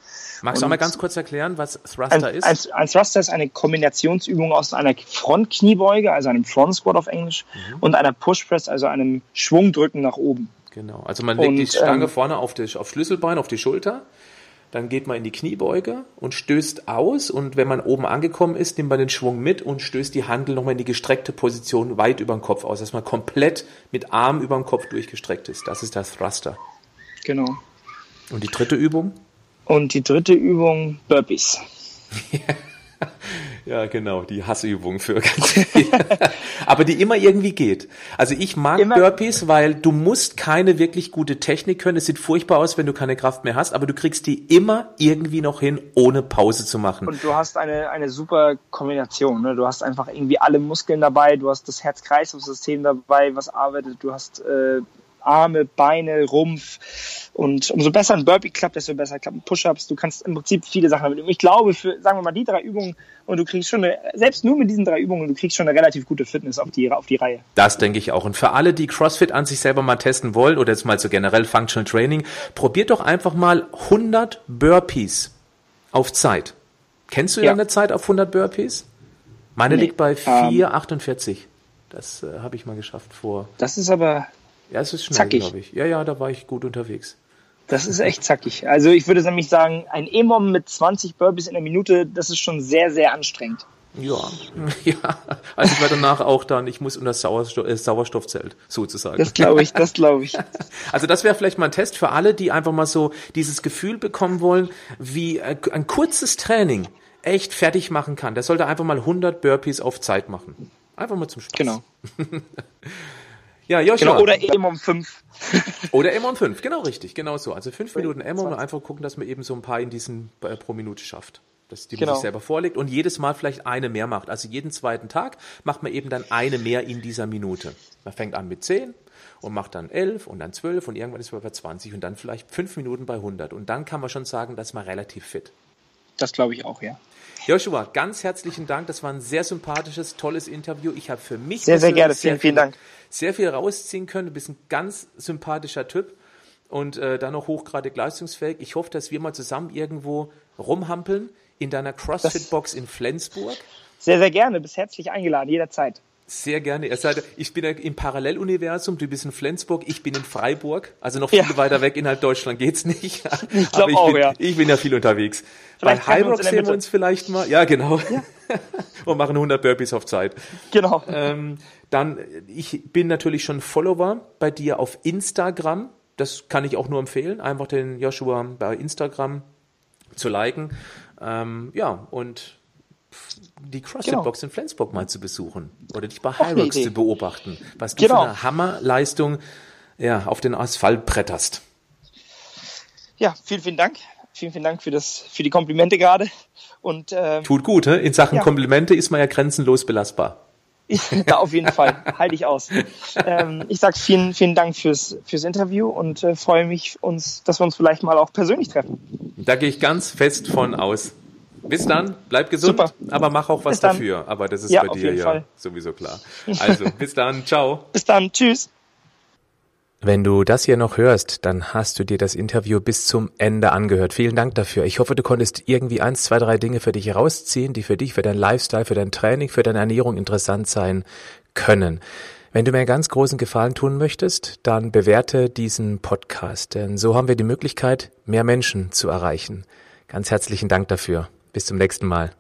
Magst du auch mal ganz kurz erklären, was Thruster ein, ist? Ein, ein, Thruster ist eine Kombinationsübung aus einer Frontkniebeuge, also einem Front Squat auf Englisch, mhm. und einer Push Press, also einem Schwungdrücken nach oben. Genau, also man legt und, die Stange ähm, vorne auf, die, auf Schlüsselbein, auf die Schulter, dann geht man in die Kniebeuge und stößt aus und wenn man oben angekommen ist, nimmt man den Schwung mit und stößt die Handel nochmal in die gestreckte Position weit über den Kopf aus, dass man komplett mit Arm über den Kopf durchgestreckt ist. Das ist der Thruster. Genau. Und die dritte Übung? Und die dritte Übung Burpees. ja, genau, die Hassübung für ganz. Aber die immer irgendwie geht. Also ich mag immer. Burpees, weil du musst keine wirklich gute Technik können. Es sieht furchtbar aus, wenn du keine Kraft mehr hast, aber du kriegst die immer irgendwie noch hin, ohne Pause zu machen. Und du hast eine, eine super Kombination. Ne? Du hast einfach irgendwie alle Muskeln dabei, du hast das Herz-Kreislauf-System dabei, was arbeitet, du hast äh, Arme, Beine, Rumpf. Und umso besser ein Burpee klappt, desto besser klappen Push-Ups. Du kannst im Prinzip viele Sachen damit üben. Ich glaube, für, sagen wir mal, die drei Übungen und du kriegst schon eine, selbst nur mit diesen drei Übungen, du kriegst schon eine relativ gute Fitness auf die, auf die Reihe. Das denke ich auch. Und für alle, die CrossFit an sich selber mal testen wollen oder jetzt mal so generell Functional Training, probiert doch einfach mal 100 Burpees auf Zeit. Kennst du ja. deine Zeit auf 100 Burpees? Meine nee. liegt bei 4,48. Ähm, das äh, habe ich mal geschafft vor. Das ist aber ja, es ist schnell, glaube ich. Ja, ja, da war ich gut unterwegs. Das ist echt zackig. Also ich würde nämlich sagen, ein E-Mom mit 20 Burpees in der Minute, das ist schon sehr, sehr anstrengend. Ja, ja. Also ich war danach auch dann, ich muss unter Sauerstoff, äh, Sauerstoffzelt, sozusagen. Das glaube ich, das glaube ich. Also das wäre vielleicht mal ein Test für alle, die einfach mal so dieses Gefühl bekommen wollen, wie äh, ein kurzes Training echt fertig machen kann. Der sollte einfach mal 100 Burpees auf Zeit machen. Einfach mal zum Spaß. Genau. Ja, Joshua. Genau, oder EM um 5. oder EM um 5, genau richtig, genau so. Also 5 Minuten EM und einfach gucken, dass man eben so ein paar in diesen äh, pro Minute schafft. Dass die genau. man sich selber vorlegt und jedes Mal vielleicht eine mehr macht. Also jeden zweiten Tag macht man eben dann eine mehr in dieser Minute. Man fängt an mit 10 und macht dann 11 und dann 12 und irgendwann ist man bei 20 und dann vielleicht 5 Minuten bei 100. Und dann kann man schon sagen, dass man relativ fit. Das glaube ich auch, ja. Joshua, ganz herzlichen Dank. Das war ein sehr sympathisches, tolles Interview. Ich habe für mich sehr, sehr gerne. Vielen, vielen Dank sehr viel rausziehen können. Du bist ein ganz sympathischer Typ und äh, dann noch hochgradig leistungsfähig. Ich hoffe, dass wir mal zusammen irgendwo rumhampeln in deiner CrossFit-Box in Flensburg. Sehr, sehr gerne. Du bist herzlich eingeladen, jederzeit. Sehr gerne. Ich bin im Paralleluniversum, du bist in Flensburg, ich bin in Freiburg. Also noch viel ja. weiter weg innerhalb Deutschland geht's nicht. Ich glaube auch, bin, ja. Ich bin ja viel unterwegs. Vielleicht Bei Hyrox sehen wir uns vielleicht mal. Ja, genau. Ja. Und machen 100 Burpees auf Zeit. Genau. Ähm, dann, ich bin natürlich schon Follower bei dir auf Instagram. Das kann ich auch nur empfehlen. Einfach den Joshua bei Instagram zu liken. Ähm, ja, und die CrossFit-Box genau. in Flensburg mal zu besuchen oder dich bei Hyrox zu beobachten, was du genau. für eine Hammerleistung ja, auf den Asphalt bretterst. Ja, vielen, vielen Dank. Vielen, vielen Dank für, das, für die Komplimente gerade. Und, ähm, Tut gut, he? in Sachen ja. Komplimente ist man ja grenzenlos belastbar. Ja, auf jeden Fall. Halte ich aus. Ähm, ich sage vielen, vielen Dank fürs, fürs Interview und äh, freue mich, uns, dass wir uns vielleicht mal auch persönlich treffen. Da gehe ich ganz fest von aus. Bis dann, bleib gesund, Super. aber mach auch was dafür. Aber das ist ja, bei dir ja Fall. sowieso klar. Also, bis dann, ciao. Bis dann, tschüss. Wenn du das hier noch hörst, dann hast du dir das Interview bis zum Ende angehört. Vielen Dank dafür. Ich hoffe, du konntest irgendwie eins, zwei, drei Dinge für dich herausziehen, die für dich, für dein Lifestyle, für dein Training, für deine Ernährung interessant sein können. Wenn du mir einen ganz großen Gefallen tun möchtest, dann bewerte diesen Podcast, denn so haben wir die Möglichkeit, mehr Menschen zu erreichen. Ganz herzlichen Dank dafür. Bis zum nächsten Mal.